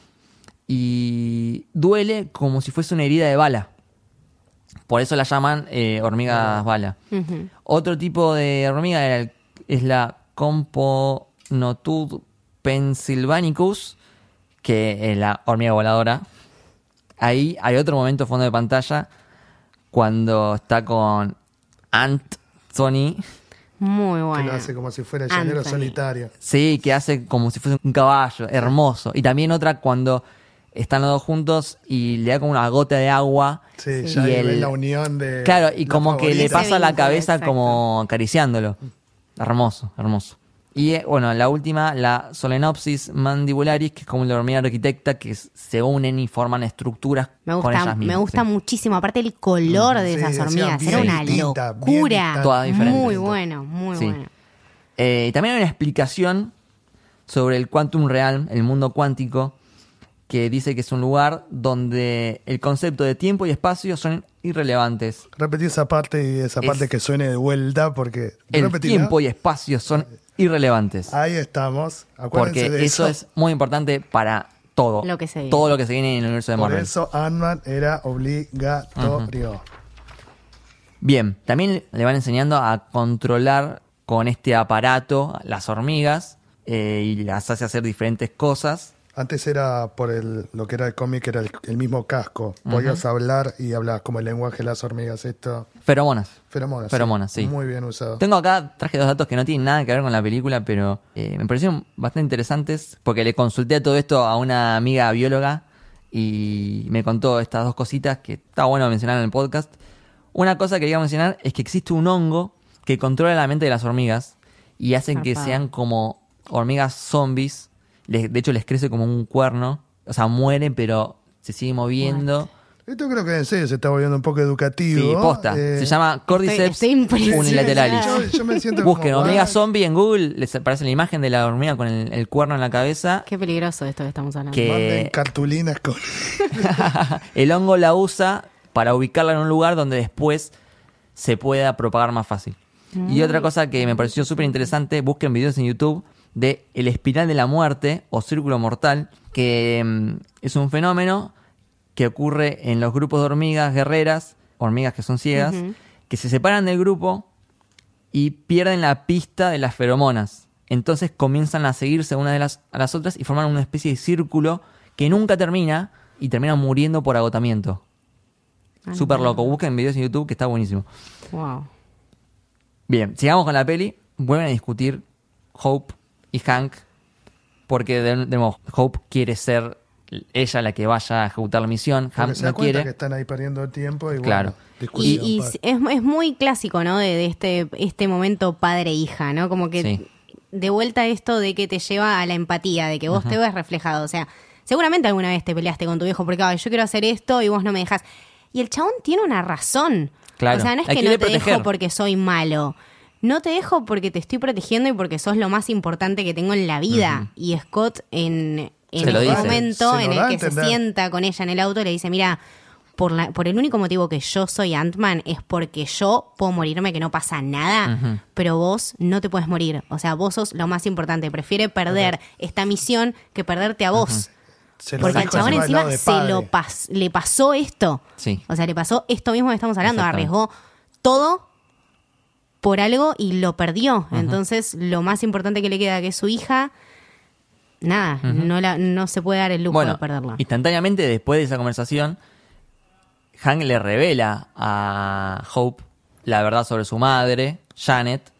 y duele como si fuese una herida de bala. Por eso la llaman eh, hormigas bala. Otro tipo de hormiga era es la Componotud pensylvanicus, que es la hormiga voladora. Ahí hay otro momento fondo de pantalla cuando está con Anthony. Muy Que bueno. lo hace como si fuera llanero solitario. Sí, que hace como si fuese un caballo, hermoso. Y también otra cuando están los dos juntos y le da como una gota de agua. Sí, y ya el- ves la unión de. Claro, y como que le pasa la cabeza exacto. como acariciándolo. Hermoso, hermoso. Y eh, bueno, la última, la Solenopsis mandibularis, que es como la hormiga arquitecta, que se unen y forman estructuras Me con gusta, ellas mismas. me gusta sí. muchísimo. Aparte el color de Sí, esas hormigas. Era una distinta, locura. distinta. Todas diferentes. Muy bueno, muy Sí. bueno. Eh, también hay una explicación sobre el Quantum Realm, el mundo cuántico, que dice que es un lugar donde el concepto de tiempo y espacio son irrelevantes. Repetí esa parte y esa Es- parte que suene de vuelta porque. El tiempo y espacio son irrelevantes. Ahí estamos. Acuérdense Porque de eso es muy importante para todo. Lo que se viene. Todo lo que se viene en el universo de Por Marvel. eso Ant-Man era obligatorio. Bien, también le van enseñando a controlar con este aparato las hormigas eh, y las hace hacer diferentes cosas. Antes era por el, lo que era el cómic, era el, el mismo casco. Podías hablar y hablabas como el lenguaje de las hormigas. Esto. Feromonas. Feromonas. Feromonas, sí. Muy bien usado. Tengo acá, traje dos datos que no tienen nada que ver con la película, pero eh, me parecieron bastante interesantes porque le consulté todo esto a una amiga bióloga y me contó estas dos cositas que está bueno mencionar en el podcast. Una cosa que quería mencionar es que existe un hongo que controla la mente de las hormigas y hacen que sean como hormigas zombies. Les- de hecho, les crece como un cuerno. O sea, mueren, pero se sigue moviendo. Esto creo que en serio se está volviendo un poco educativo. Sí, posta. Eh, Se llama Cordyceps estoy unilateralis. Yo, yo me siento Busquen como, "Ah, zombie en Google, les aparece la imagen de la hormiga con el, el cuerno en la cabeza. Qué peligroso esto que estamos hablando. Que- Manden cartulinas con. [LAUGHS] el hongo la usa para ubicarla en un lugar donde después se pueda propagar más fácil. Y otra cosa que me pareció súper interesante, busquen videos en YouTube de el espiral de la muerte o círculo mortal, que mm, es un fenómeno que ocurre en los grupos de hormigas guerreras, hormigas que son ciegas, que se separan del grupo y pierden la pista de las feromonas. Entonces comienzan a seguirse unas de las, a las otras y forman una especie de círculo que nunca termina y terminan muriendo por agotamiento. Ah, Súper loco. Busquen videos en YouTube que está buenísimo. Wow. Bien, sigamos con la peli. Vuelven a discutir Hope y Hank. Porque de, de nuevo, Hope quiere ser ella la que vaya a ejecutar la misión. Hank se da no quiere. que están ahí perdiendo tiempo y Claro. bueno, Y, y es, es muy clásico, ¿no? De, de este, este momento padre-hija, ¿no? Como que Sí. de vuelta esto de que te lleva a la empatía, de que vos te ves reflejado. O sea, seguramente alguna vez te peleaste con tu viejo porque "Ay, yo quiero hacer esto y vos no me dejas. Y el chabón tiene una razón. Claro. O sea, no es que que no te proteger. dejo porque soy malo. No te dejo porque te estoy protegiendo y porque sos lo más importante que tengo en la vida. Y Scott en, en el dice. momento en el que se sienta con ella en el auto le dice, mira, por, la, por el único motivo que yo soy Ant-Man es porque yo puedo morirme, que no pasa nada, pero vos no te puedes morir. O sea, vos sos lo más importante. Prefiere perder esta misión que perderte a vos. Se Porque al chabón encima se lo pas- le pasó esto. Sí. O sea, le pasó esto mismo que estamos hablando. Arriesgó todo por algo y lo perdió. Entonces, lo más importante que le queda, que es su hija, nada, no, la, no se puede dar el lujo bueno, de perderla. instantáneamente después de esa conversación, Hank le revela a Hope la verdad sobre su madre, Janet,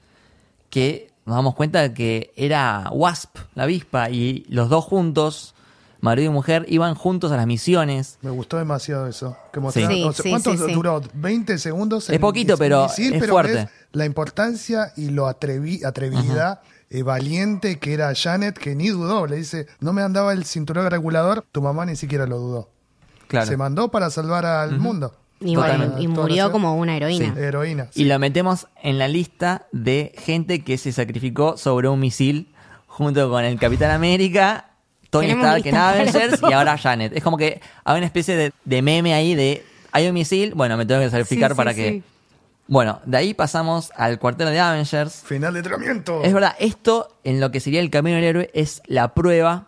que nos damos cuenta de que era Wasp, la avispa, y los dos juntos, marido y mujer, iban juntos a las misiones. Me gustó demasiado eso. Que mostraron- Sí, o sea, sí, ¿Cuánto sí, sí. duró? ¿20 segundos? Es poquito, pero misil, es pero fuerte. la importancia y lo atrevi atrevidida, eh, valiente que era Janet, que ni dudó. Le dice, no me andaba el cinturón regulador, tu mamá ni siquiera lo dudó. Claro. Se mandó para salvar al mundo. y, bueno, y murió la- como una heroína. Heroína. Y lo metemos en la lista de gente que se sacrificó sobre un misil junto con el Capitán América, Tony Tenemos Stark en Avengers y ahora Janet. Es como que hay una especie de, de meme ahí de hay un misil, bueno, me tengo que sacrificar Sí, sí, para sí. que... Bueno, de ahí pasamos al cuartel de Avengers. Final de entrenamiento. Es verdad, esto en lo que sería el camino del héroe es la prueba.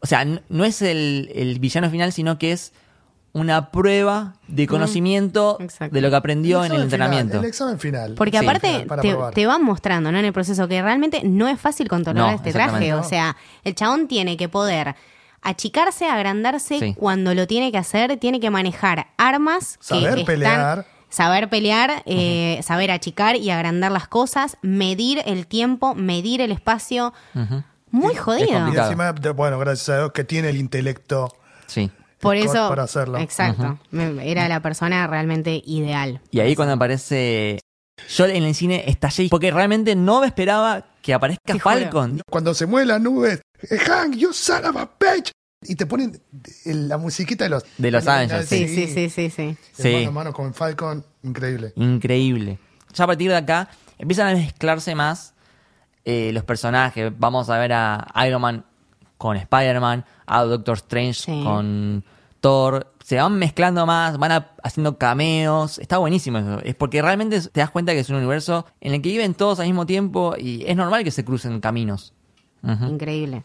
O sea, no es el, el villano final, sino que es una prueba de conocimiento exacto. de lo que aprendió en el examen final, entrenamiento. el examen final. Porque Sí, aparte para te, te van mostrando ¿no? en el proceso que realmente no es fácil controlar No, este traje. O sea, el chabón tiene que poder achicarse, agrandarse Sí. cuando lo tiene que hacer, tiene que manejar armas. que Saber están- pelear. Saber pelear, eh, saber achicar y agrandar las cosas, medir el tiempo, medir el espacio. Muy jodido. Y complicado. encima, bueno, gracias a Dios que tiene el intelecto. Sí. Por eso, para hacerlo. exacto, era la persona realmente ideal. Y ahí cuando aparece... Yo en el cine estallé porque realmente no me esperaba que aparezca juro. Falcon. Cuando se mueven las nubes, "Eh, Hank, you son of a bitch. Y te ponen la musiquita de los... De los Avengers, Sí, sí, sí, sí, sí. Sí. Mano a mano con Falcon, increíble. Increíble. Ya a partir de acá empiezan a mezclarse más eh, los personajes. Vamos a ver a Iron Man con Spider-Man, a Doctor Strange Sí. con Se van mezclando más, van a- haciendo cameos. Está buenísimo eso. Es porque realmente te das cuenta que es un universo en el que viven todos al mismo tiempo y es normal que se crucen caminos. Increíble.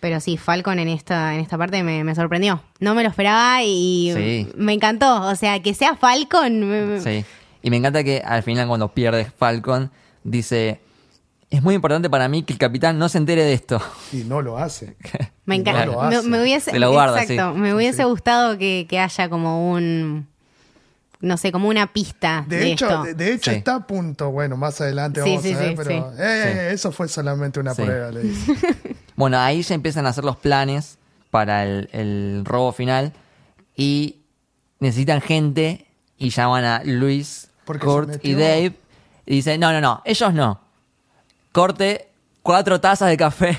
Pero sí, Falcon en esta, en esta parte me, me sorprendió. No me lo esperaba y Sí. me encantó. O sea, que sea Falcon. me- Sí. Y me encanta que al final cuando pierde Falcon dice... Es muy importante para mí que el capitán no se entere de esto. Y no lo hace. [LAUGHS] Me encanta. no me, hubiese, Se lo guarda, exacto, sí. me hubiese Sí. gustado que, que haya como un. No sé, como una pista de, De hecho, esto. de, de hecho Sí. está a punto. Bueno, más adelante Sí, vamos sí, a ver, sí, pero sí. eh, eso fue solamente una Sí. prueba, le dice. [LAUGHS] Bueno, ahí ya empiezan a hacer los planes para el, el robo final y necesitan gente y llaman a Luis, Porque Kurt y Dave y dicen, no, no, no, ellos no. Corte cuatro tazas de café.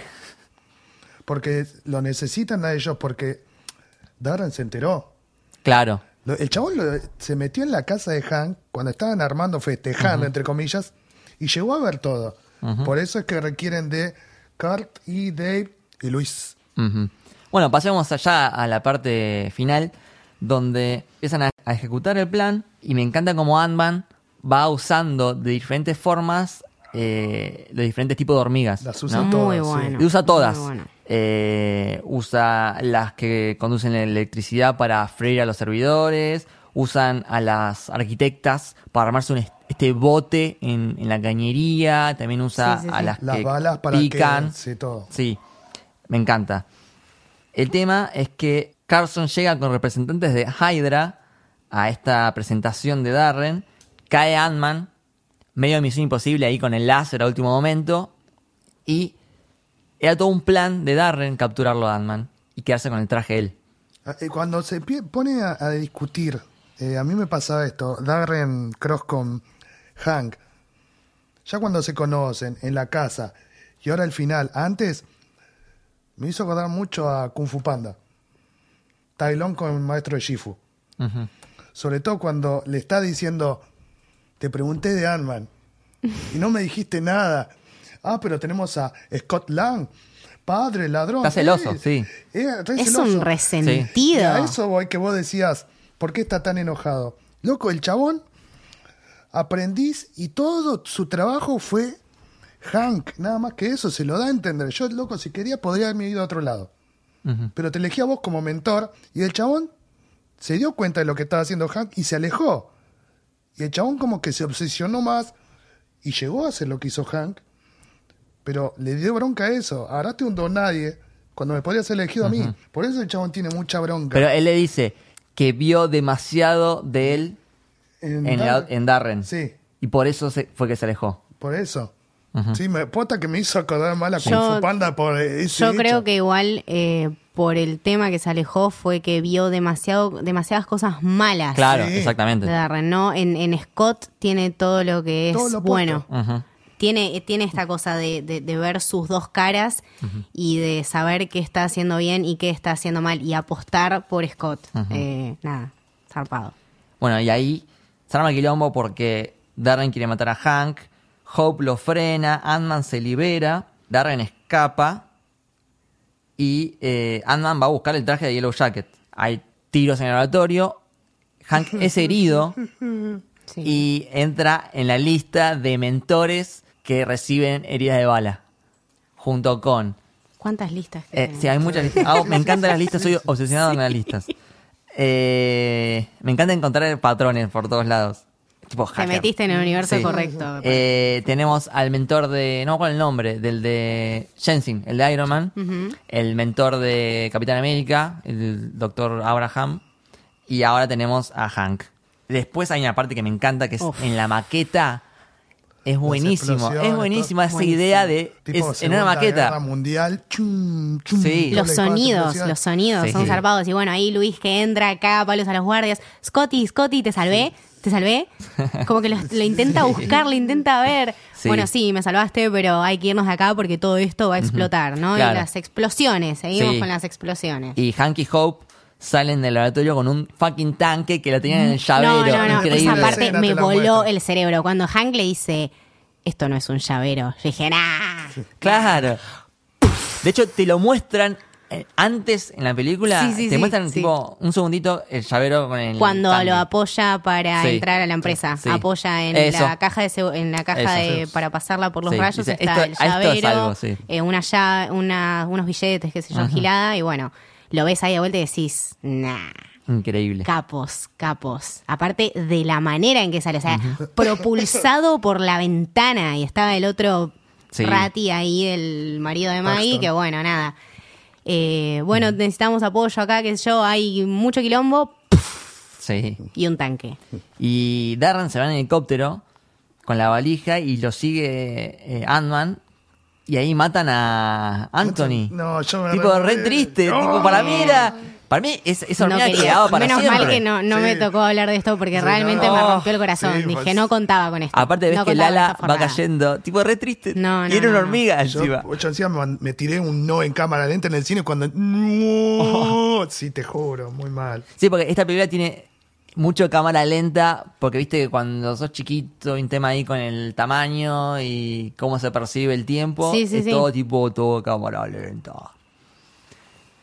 Porque lo necesitan a ellos porque Darren se enteró. Claro, El chabón lo- se metió en la casa de Hank cuando estaban armando, festejando, entre comillas, y llegó a ver todo. Por eso es que requieren de Kurt y Dave y Luis. Bueno, pasemos allá a la parte final, donde empiezan a, a ejecutar el plan y me encanta cómo Ant-Man va usando de diferentes formas eh, los diferentes tipos de hormigas. Las ¿no? usa Muy todas, sí. bueno. Y usa todas. Muy bueno. Eh, usa las que conducen la electricidad para freír a los servidores. Usan a las arquitectas para armarse un est- este bote en, en la cañería. También usa Sí, sí, a las Las que balas para pican. que... Sí, todo. Sí, me encanta. El tema es que Carson llega con representantes de Hydra a esta presentación de Darren. Cae Ant-Man, medio de misión imposible ahí con el láser a último momento. Y era todo un plan de Darren capturarlo a Ant-Man y quedarse con el traje él. Ah, Cuando se pone a, a discutir, eh, a mí me pasaba esto, Darren Cross con Hank, ya cuando se conocen en la casa y ahora el final, antes me hizo acordar mucho a Kung Fu Panda, Tai Lung con el maestro de Shifu, sobre todo cuando le está diciendo, te pregunté de Ant-Man y no me dijiste nada. Ah, pero tenemos a Scott Lang, padre, ladrón. Está celoso, Eh, sí. eh, es celoso. un Y resentido. a eso voy que vos decías, ¿por qué está tan enojado? Loco, el chabón, aprendiz y todo su trabajo fue Hank, nada más que eso, se lo da a entender. Yo, loco, si quería podría haberme ido a otro lado. Pero te elegí a vos como mentor y el chabón se dio cuenta de lo que estaba haciendo Hank y se alejó. Y el chabón como que se obsesionó más y llegó a hacer lo que hizo Hank, pero le dio bronca a eso. Agarraste un don nadie cuando me podría ser elegido a mí. Por eso el chabón tiene mucha bronca. Pero él le dice que vio demasiado de él en, en, Dar- en Darren. Sí, Y por eso se- fue que se alejó. por eso. Sí, me posta que me hizo acordar mal a Kung Yo- Fu Panda por ese Yo hecho. creo que igual eh, por el tema que se alejó fue que vio demasiado, demasiadas cosas malas Claro, Sí. de exactamente. Darren, ¿no? En, en Scott tiene todo lo que es Todo lo opuesto. bueno. Tiene, tiene esta cosa de, de- de ver sus dos caras y de saber qué está haciendo bien y qué está haciendo mal y apostar por Scott. Eh, nada, zarpado. Bueno, y ahí se arma quilombo porque Darren quiere matar a Hank, Hope lo frena, Ant-Man se libera, Darren escapa y eh, Ant-Man va a buscar el traje de Yellow Jacket. Hay tiros en el laboratorio, Hank es herido [LAUGHS] Sí. y entra en la lista de mentores que reciben heridas de bala, junto con ¿Cuántas listas? que eh, sí, hay muchas listas. Ah, me encantan las listas, soy obsesionado [LAUGHS] con las listas. Eh, me encanta encontrar patrones por todos lados. Tipo Te metiste en el universo Sí. correcto. Eh, tenemos al mentor de. No con el nombre, del de Jensen, el de Iron Man. El mentor de Capitán América, el doctor Abraham. Y ahora tenemos a Hank. Después hay una parte que me encanta, que es Uf. en la maqueta. Es buenísimo, es buenísima esa idea de. Tipo es en una maqueta. Guerra Mundial. chum, chum, Sí. doble Los sonidos, los sonidos Sí. son Sí. zarpados. Y bueno, ahí Luis que entra acá, palos a los guardias. Scotty, Scotty, te salvé, te salvé. [LAUGHS] Como que lo, lo intenta buscar, lo intenta ver. Sí. Bueno, sí, me salvaste, pero hay que irnos de acá porque todo esto va a explotar, ¿no? Claro. Y las explosiones, seguimos Sí. con las explosiones. Y Hank y Hope salen del laboratorio con un fucking tanque que lo tenían en el llavero. no, no, no, Increíble. esa parte me te voló el cerebro. Cuando Hank le dice, esto no es un llavero, yo dije, nah. Claro. De hecho, te lo muestran eh, antes en la película. Sí, sí, te sí, muestran sí. tipo un segundito el llavero con el. Cuando tanque. lo apoya para Sí. entrar a la empresa, Sí. apoya en Eso. la caja de en la caja Eso. de para pasarla por los Sí, rayos dice, está esto- el llavero, algo, sí. eh, una lla- una- unos billetes, qué sé yo, gilada y bueno, lo ves ahí de vuelta y decís, nah. Increíble. Capos, capos. Aparte de la manera en que sale, o sea, propulsado por la ventana y estaba el otro Sí. Rati ahí, el marido de Maggie, Paxton. que bueno, nada. Eh, bueno, necesitamos apoyo acá, sé yo, hay mucho quilombo Sí. y un tanque. Y Darren se va en helicóptero con la valija y lo sigue eh, Ant-Man. Y ahí matan a Anthony. No, yo me Tipo, re- triste. Tipo, para mí era. Para mí es, esa No hormiga quería. quedaba para Menos siempre. mal que no, no Sí. me tocó hablar de esto porque Sí, realmente no, me no. rompió el corazón. Sí, Dije, pues- no contaba con esto. Aparte ves No que Lala va cayendo, tipo re triste. No, y no, era una no. hormiga Yo, encima. yo encima me, me tiré un no en cámara lenta en el cine cuando. No, [LAUGHS] sí, te juro, muy mal. Sí, porque esta película tiene mucho cámara lenta, porque viste que cuando sos chiquito hay un tema ahí con el tamaño y cómo se percibe el tiempo. Sí, sí, es sí. todo tipo, todo cámara lenta.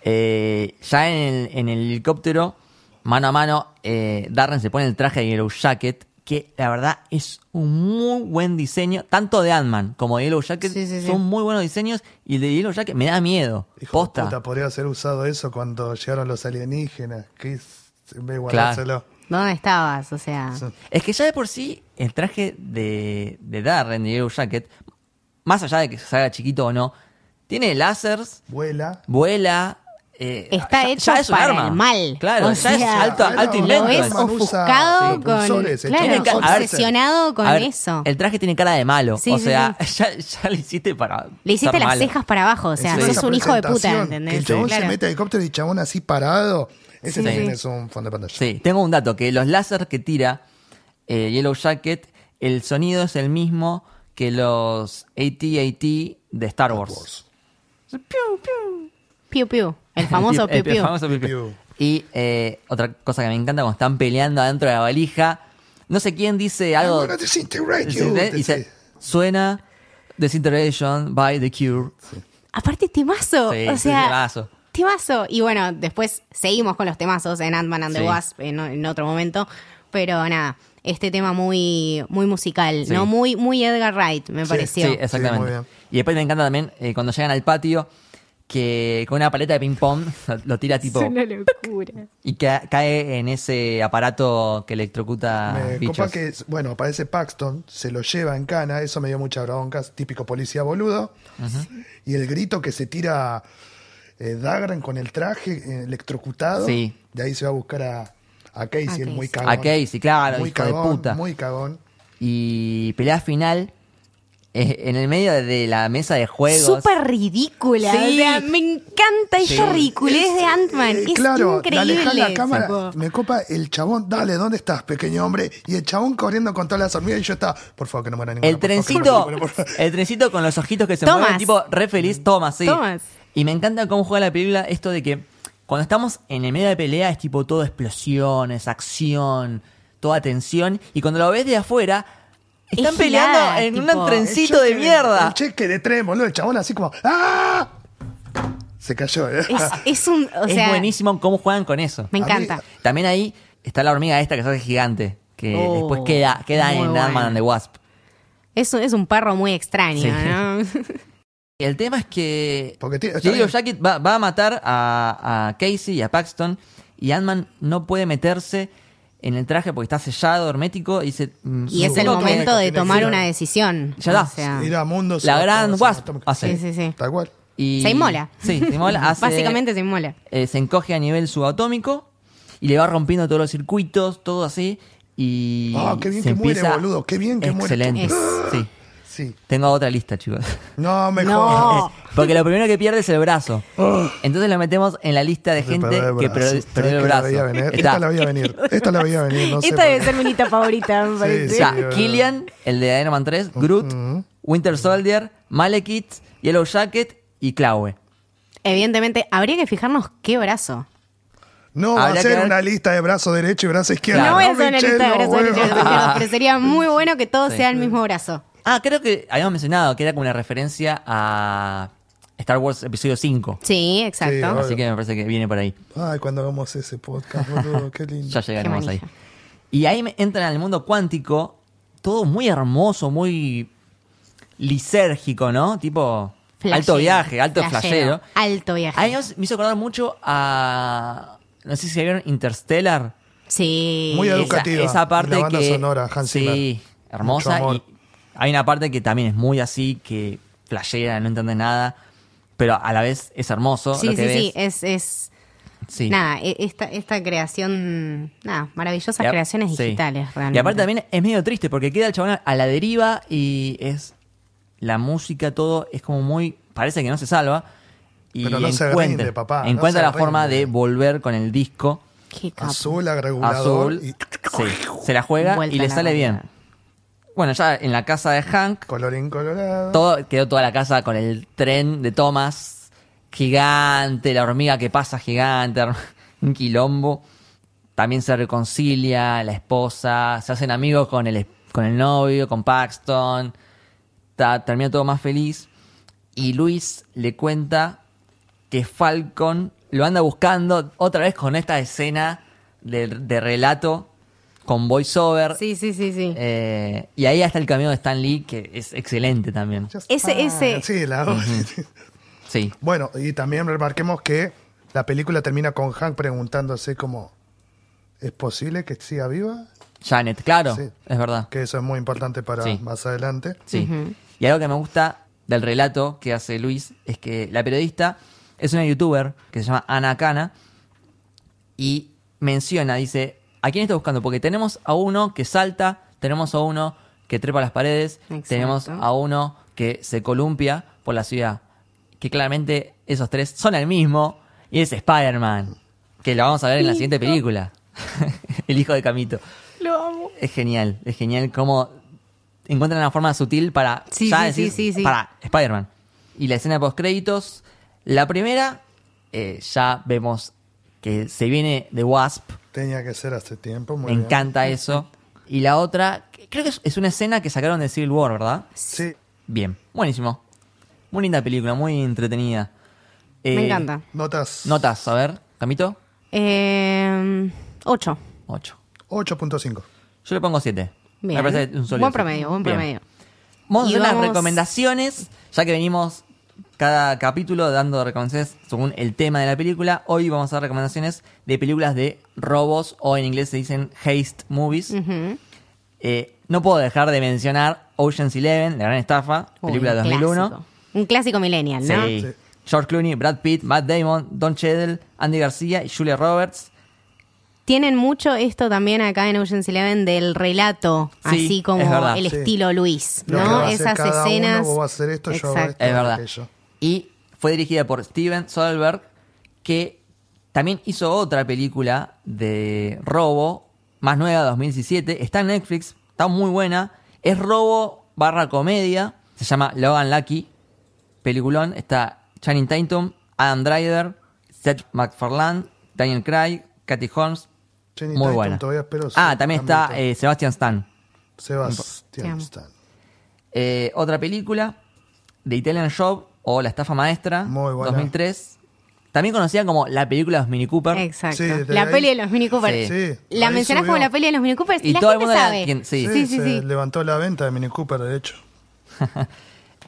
Eh, ya en el, en el helicóptero, mano a mano, eh, Darren se pone el traje de Yellow Jacket, que la verdad es un muy buen diseño, tanto de Ant-Man como de Yellow Jacket, Sí, sí, sí. son muy buenos diseños, y el de Yellow Jacket me da miedo. Hijo de Posta. puta, podría haber usado eso cuando llegaron los alienígenas. Que es, en vez de Claro. ¿Dónde estabas? O sea. Es que ya de por sí, el traje de, de Darren, de Yellow Jacket, más allá de que se haga chiquito o no, tiene láseres, Vuela. vuela. eh, está ya- hecho ya es un para arma. el mal. Claro, O ya es sea, alto, Claro, alto invento. lo ves ofuscado sí, con. claro, a ver, obsesionado con ver, eso. El traje tiene cara de malo. Sí, o sí, sea, [LAUGHS] Ya, ya le hiciste para. Le hiciste las malo. cejas para abajo, o sea, sos un hijo de puta, ¿entendés? Que el chabón Claro. se mete al helicóptero y el chabón así parado. Ese Sí, también sí. es un fondo de pantalla. Sí, tengo un dato: que los láser que tira eh, Yellow Jacket, el sonido es el mismo que los AT-AT de Star Wars. Wars. Piu, piu. El famoso [LAUGHS] El- piu, el piu. famoso piu, piu. Piu. Y eh, otra cosa que me encanta cuando están peleando adentro de la valija. No sé quién dice algo. Dice- dice, dice. suena Disintegration by The Cure. Aparte, temazo. Sí, o sea, temazo. Temazo. Y bueno, después seguimos con los temazos en Ant-Man and the. Wasp en, en otro momento. Pero nada, este tema muy, muy musical, Sí. ¿no? Muy, muy Edgar Wright, me Sí, pareció. Sí, exactamente. y después me encanta también eh, cuando llegan al patio que con una paleta de ping pong [LAUGHS] lo, tira tipo locura. [LAUGHS] y ca- cae en ese aparato que electrocuta Me bichos. que, bueno, aparece Paxton, se lo lleva en cana, eso me dio mucha bronca, típico policía boludo. Y el grito que se tira eh, Dagran con el traje eh, electrocutado. Sí. De ahí se va a buscar a, a Casey, A el muy cagón. A Casey, claro, muy hijo de cagón, puta. Muy cagón. Y pelea final eh, en el medio de la mesa de juegos. Súper ridícula. Sí. O sea, me encanta esta ridiculez de Ant-Man. Eh, es claro, increíble. dale jala la cámara. tipo. Me copa el chabón, dale, ¿dónde estás, pequeño hombre? Y el chabón corriendo con todas las hormigas y yo estaba, por favor, que no muera ninguna. El favor, no trencito, muera, el trencito con los ojitos que se Thomas. mueven, tipo re feliz, Thomas, sí. Thomas. Y me encanta cómo juega la película esto de que cuando estamos en el medio de pelea es tipo todo explosiones, acción, toda tensión. Y cuando lo ves de afuera, están Es peleando gilada, en tipo, un trencito de mierda. El cheque de tren, boludo, el chabón así como, ¡ah! Se cayó, ¿eh? Es, [LAUGHS] es un. O es sea, buenísimo cómo juegan con eso. me mí- encanta. También ahí está la hormiga esta que se hace gigante. Que Oh, después queda, queda en bueno. Ant-Man and the Wasp. Es, un- es un perro muy extraño, Sí. ¿no? [LAUGHS] El tema es que bien. Jacket va, va a matar a, a Casey y a Paxton y Ant-Man no puede meterse en el traje porque está sellado, hermético y dice... mm, y es el momento de tomar una decisión. Ya O da. sea, Ir a mundo La gran Wasp hace. sí, sí, sí. Tal cual. y- Se inmola. Sí, se inmola. [LAUGHS] hace- Básicamente se inmola. eh, se encoge a nivel subatómico y le va rompiendo todos los circuitos, todo así. Y Ah, qué bien se que muere, boludo, qué bien que muere. Excelente. Sí. Sí. Tengo otra lista, chicos. No, mejor. No. [LAUGHS] Porque lo primero que pierde es el brazo. Entonces lo metemos en la lista de gente el que brazo. per- ¿Sabés perdió el la brazo. venir? Está Esta la veía venir. Esta la veía venir. No sé Esta debe ser mi lista favorita, me parece. sí. Ya, verdad. Killian, el de Iron Man 3, Groot, Winter Soldier, Malekith, Yellow Jacket y Klaue. Evidentemente, habría que fijarnos qué brazo. No va a Habría ser ver- una lista de brazo derecho y brazo izquierdo. Claro. No voy a hacer una lista de los brazos derechos y huevos. izquierdos, pero sería muy bueno que todo Sí. sea el mismo brazo. Ah, creo que habíamos mencionado que era como una referencia a Star Wars Episodio 5. Sí, exacto. Sí, Así que me parece que viene por ahí. Ay, cuando hagamos ese podcast, boludo, qué lindo. [LAUGHS] Ya llegaremos ahí. Y ahí me entran al mundo cuántico, todo muy hermoso, muy lisérgico, ¿no? Tipo Flashero, alto viaje, alto flashero. Alto viaje. Ahí nos- me hizo acordar mucho a. No sé si vieron Interstellar. Sí. Muy Esa- educativa. Esa, parte Y la banda que. sonora, Hans sí, Zimmer. hermosa. Y hay una parte que también es muy así, que flashera, no entiendes nada. Pero a la vez es hermoso. Sí, lo que sí, ves. sí. Es, es Sí. nada, e- esta, esta creación, nada, maravillosas a- creaciones sí. digitales, realmente. Y aparte también es medio triste porque queda el chabón a la deriva y es la música, todo es como muy. Parece que no se salva. Y Pero no se encuentra, rinde, papá, encuentra se la forma de volver con el disco. Azul, a regulador. azul. Y Sí, se la juega Vuelta y le sale bien. Bueno, ya en la casa de Hank, colorín colorado. todo, quedó toda la casa con el tren de Thomas gigante, la hormiga que pasa gigante, [LAUGHS] un quilombo. También se reconcilia la esposa, se hacen amigos con el, con el novio, con Paxton. Ta- termina todo más feliz. Y Luis le cuenta que Falcon lo anda buscando otra vez con esta escena de, de relato con voiceover. Sí, sí, sí, sí. Eh, y ahí está el camino de Stan Lee, que es excelente también. Ese- ese- Sí, la Sí. Bueno, y también remarquemos que la película termina con Hank preguntándose como, ¿es posible que siga viva? Janet, claro, Sí. es verdad. Que eso es muy importante para Sí. más adelante. Sí. Y algo que me gusta del relato que hace Luis es que la periodista es una youtuber que se llama Ana Cana y menciona, dice, ¿a quién está buscando? Porque tenemos a uno que salta, tenemos a uno que trepa las paredes, Exacto. tenemos a uno que se columpia por la ciudad. Que claramente esos tres son el mismo y es Spider-Man, que lo vamos a ver en la siguiente película. [LAUGHS] el hijo de Camito. Lo amo. Es genial, es genial cómo encuentran una forma sutil para Sí, ya sí, decir, sí, sí, sí. para Spider-Man. Y la escena de post créditos, la primera eh, ya vemos que se viene de Wasp, Tenía que ser hace tiempo. Muy me bien. encanta eso. Y la otra, creo que es, una escena que sacaron de Civil War, ¿verdad? Sí, Bien, buenísimo. Muy linda película, muy entretenida. Me Eh, encanta. notas Notas, a ver, Camito, Eh, ocho. 8. 8.5. Yo le pongo 7. Bien. Me parece un sólido Buen promedio, buen Bien. promedio. Vamos a Y hacer las recomendaciones, ya que venimos cada capítulo dando recomendaciones según el tema de la película. Hoy vamos a dar recomendaciones de películas de robos o en inglés se dicen haste movies. Eh, no puedo dejar de mencionar Ocean's Eleven, la gran estafa, Uy, película de un 2001. clásico. Un clásico millennial, ¿no? Sí. Sí. George Clooney, Brad Pitt, Matt Damon, Don Cheadle, Andy García y Julia Roberts. Tienen mucho esto también acá en Ocean's Eleven del relato, Sí, así como verdad. el Sí. estilo Luis, Lo que va ¿no? a hacer Esas cada escenas. Uno, vos vas a hacer esto, yo hago esto, Es verdad. aquello. Y fue dirigida por Steven Soderbergh, que también hizo otra película de robo, más nueva, 2017. Está en Netflix, está muy buena. Es robo barra comedia. Se llama Logan Lucky. Peliculón. Está Channing Tatum, Adam Driver, Seth MacFarlane, Daniel Craig, Katy Holmes. Channing muy Tatum buena. todavía espero su ah, también está eh, Sebastian Stan. Sebastián Te Stan. Eh, otra película, The Italian Job o La Estafa Maestra, Muy buena. 2003. También conocida como la película de los Mini Cooper. Exacto. Sí, desde la ahí- peli de los Mini Cooper. Sí. Sí, La ahí mencionás como la peli de los Mini Cooper y, Y la todo el gente mundo la- sabe. quien- sí. Sí, sí, sí, se sí. levantó la venta de Mini Cooper, de hecho. [LAUGHS]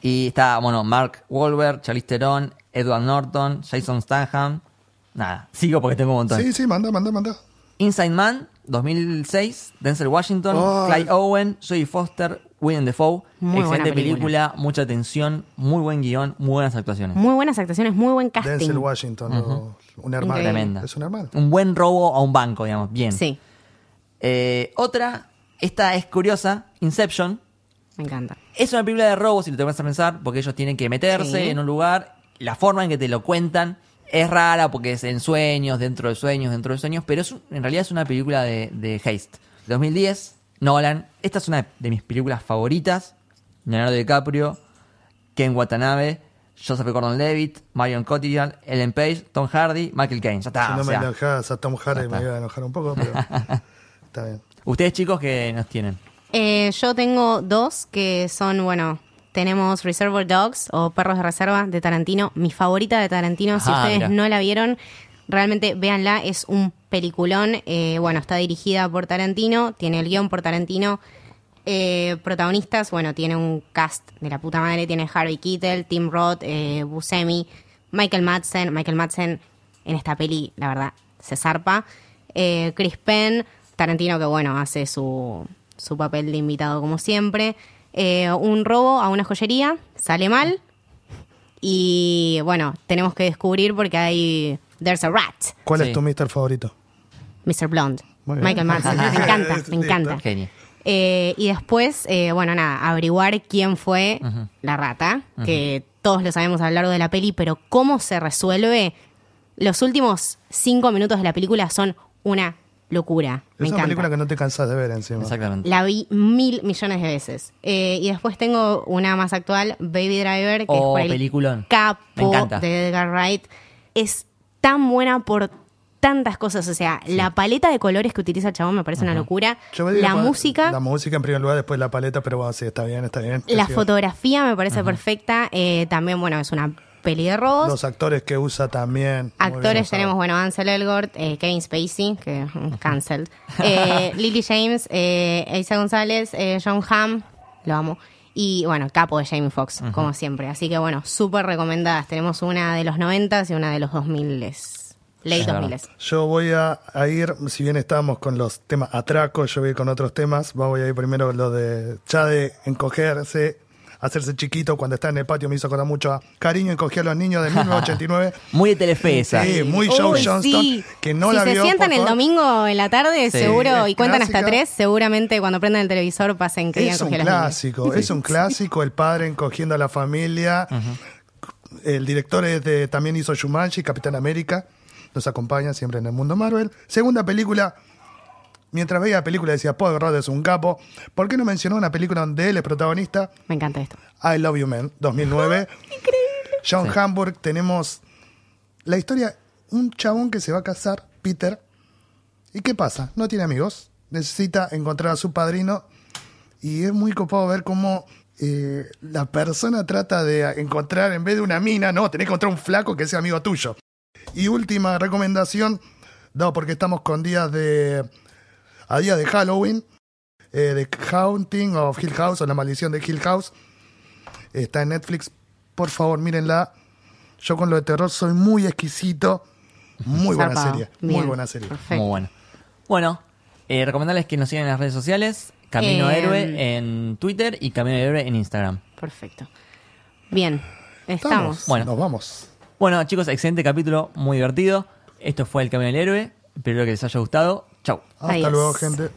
Y está, bueno, Mark Wahlberg, Charlize Theron, Edward Norton, Jason Statham. Nada, sigo porque tengo un montón. Sí, sí, manda, manda, manda. Inside Man, 2006, Denzel Washington, Ay. Clyde Owen, Jodie Foster, Willem Dafoe. Muy buena Excelente película. película, mucha tensión, muy buen guion, muy buenas actuaciones. Muy buenas actuaciones, muy buen casting. Denzel Washington, un hermano. Tremenda. Es un hermano. Un buen robo a un banco, digamos, bien. Sí, Eh, otra, esta es curiosa, Inception. me encanta. Es una película de robo, si lo te vas a pensar, porque ellos tienen que meterse Sí. en un lugar. La forma en que te lo cuentan es rara porque es en sueños, dentro de sueños, dentro de sueños, pero es un- en realidad es una película de, de Haste. 2010, Nolan. Esta es una de mis películas favoritas. Leonardo DiCaprio, Ken Watanabe, Joseph Gordon-Levitt, Marion Cotillard, Ellen Page, Tom Hardy, Michael Caine. Ya está. si no o me sea, enojas a Tom Hardy, me iba a enojar un poco, pero [LAUGHS] está bien. Ustedes chicos que nos tienen. Eh, yo tengo dos que son, bueno, tenemos Reservoir Dogs o Perros de Reserva de Tarantino. Mi favorita de Tarantino, si ustedes mira. no la vieron, realmente véanla, es un peliculón. Eh, bueno, está dirigida por Tarantino, tiene el guion por Tarantino. Eh, protagonistas, bueno, tiene un cast de la puta madre, tiene Harvey Keitel, Tim Roth, eh, Buscemi, Michael Madsen. Michael Madsen en esta peli, la verdad, se zarpa. Eh, Chris Penn, Tarantino que bueno, hace su, su papel de invitado como siempre. Eh, un robo a una joyería, sale mal. Y bueno, tenemos que descubrir porque hay... There's a rat, ¿Cuál Sí. es tu Mister favorito? Mr. Blonde. Muy bien. Michael Madsen, me encanta, me [LAUGHS] encanta. Genio. Eh, y después, eh, bueno, nada, averiguar quién fue la rata, que todos lo sabemos a lo largo de la peli, pero cómo se resuelve. Los últimos cinco minutos de la película son una locura. Me Es una encanta. película que no te cansas de ver encima. Exactamente. La vi mil millones de veces. Eh, y después tengo una más actual, Baby Driver, que es Oh, por el peliculón. Me capo encanta. de Edgar Wright. Es tan buena por tantas cosas. O sea, la paleta de colores que utiliza el chabón me parece una locura. Yo La música. La música en primer lugar, después la paleta, pero bueno, sí, está bien, está bien. La fotografía me parece perfecta. Eh, también, bueno, es una peli de robos. Los actores que usa también. Actores tenemos, bueno, Ansel Elgort, eh, Kevin Spacey, que cancelled. Eh, Lily James, eh, Isa González, eh, John Hamm, lo amo. Y bueno, capo de Jamie Foxx, como siempre. Así que bueno, súper recomendadas. Tenemos una de los 90 y una de los 2000 Late Es verdad. 2000 Yo voy a, a ir, si bien estamos con los temas atracos, yo voy a ir con otros temas. Voy a ir primero lo de ya de encogerse, hacerse chiquito cuando está en el patio. Me hizo acordar mucho a Cariño encogía a los niños de 1989. [LAUGHS] Muy de Telefe esa. Sí, muy Joe Uy, Johnston. sí. Que no si la se vio. sientan el favor. domingo en la tarde, Sí. seguro, Es y cuentan hasta tres, seguramente cuando prendan el televisor pasen que Es un clásico, es un clásico. El padre encogiendo a la familia. El director es de, también hizo Shumanji, Capitán América. Nos acompaña siempre en el mundo Marvel. Segunda película. Mientras veía la película decía, Paul Rudd es un capo. ¿Por qué no mencionó una película donde él es protagonista? Me encanta esto. I Love You Man, 2009. [LAUGHS] Increíble. John Hamburg, tenemos la historia, un chabón que se va a casar, Peter. ¿Y qué pasa? No tiene amigos, necesita encontrar a su padrino y es muy copado ver cómo eh, la persona trata de encontrar, en vez de una mina, no, tenés que encontrar un flaco que sea amigo tuyo. Y última recomendación, dado porque estamos con días de... a días de Halloween, eh, de Haunting of Hill House o La Maldición de Hill House. Está en Netflix. Por favor, mírenla. Yo con lo de terror soy muy exquisito. Muy buena Zarpado. serie. Muy buena serie. Perfecto. Muy bueno. Bueno, eh, recomendarles que nos sigan en las redes sociales. Camino Eh, Héroe en Twitter y Camino Héroe en Instagram. Perfecto. Bien, estamos. Bueno. Nos vamos. Bueno, chicos, excelente capítulo, muy divertido. Esto fue El Camino del Héroe. Espero que les haya gustado. Chau. Hasta Adiós. luego, gente.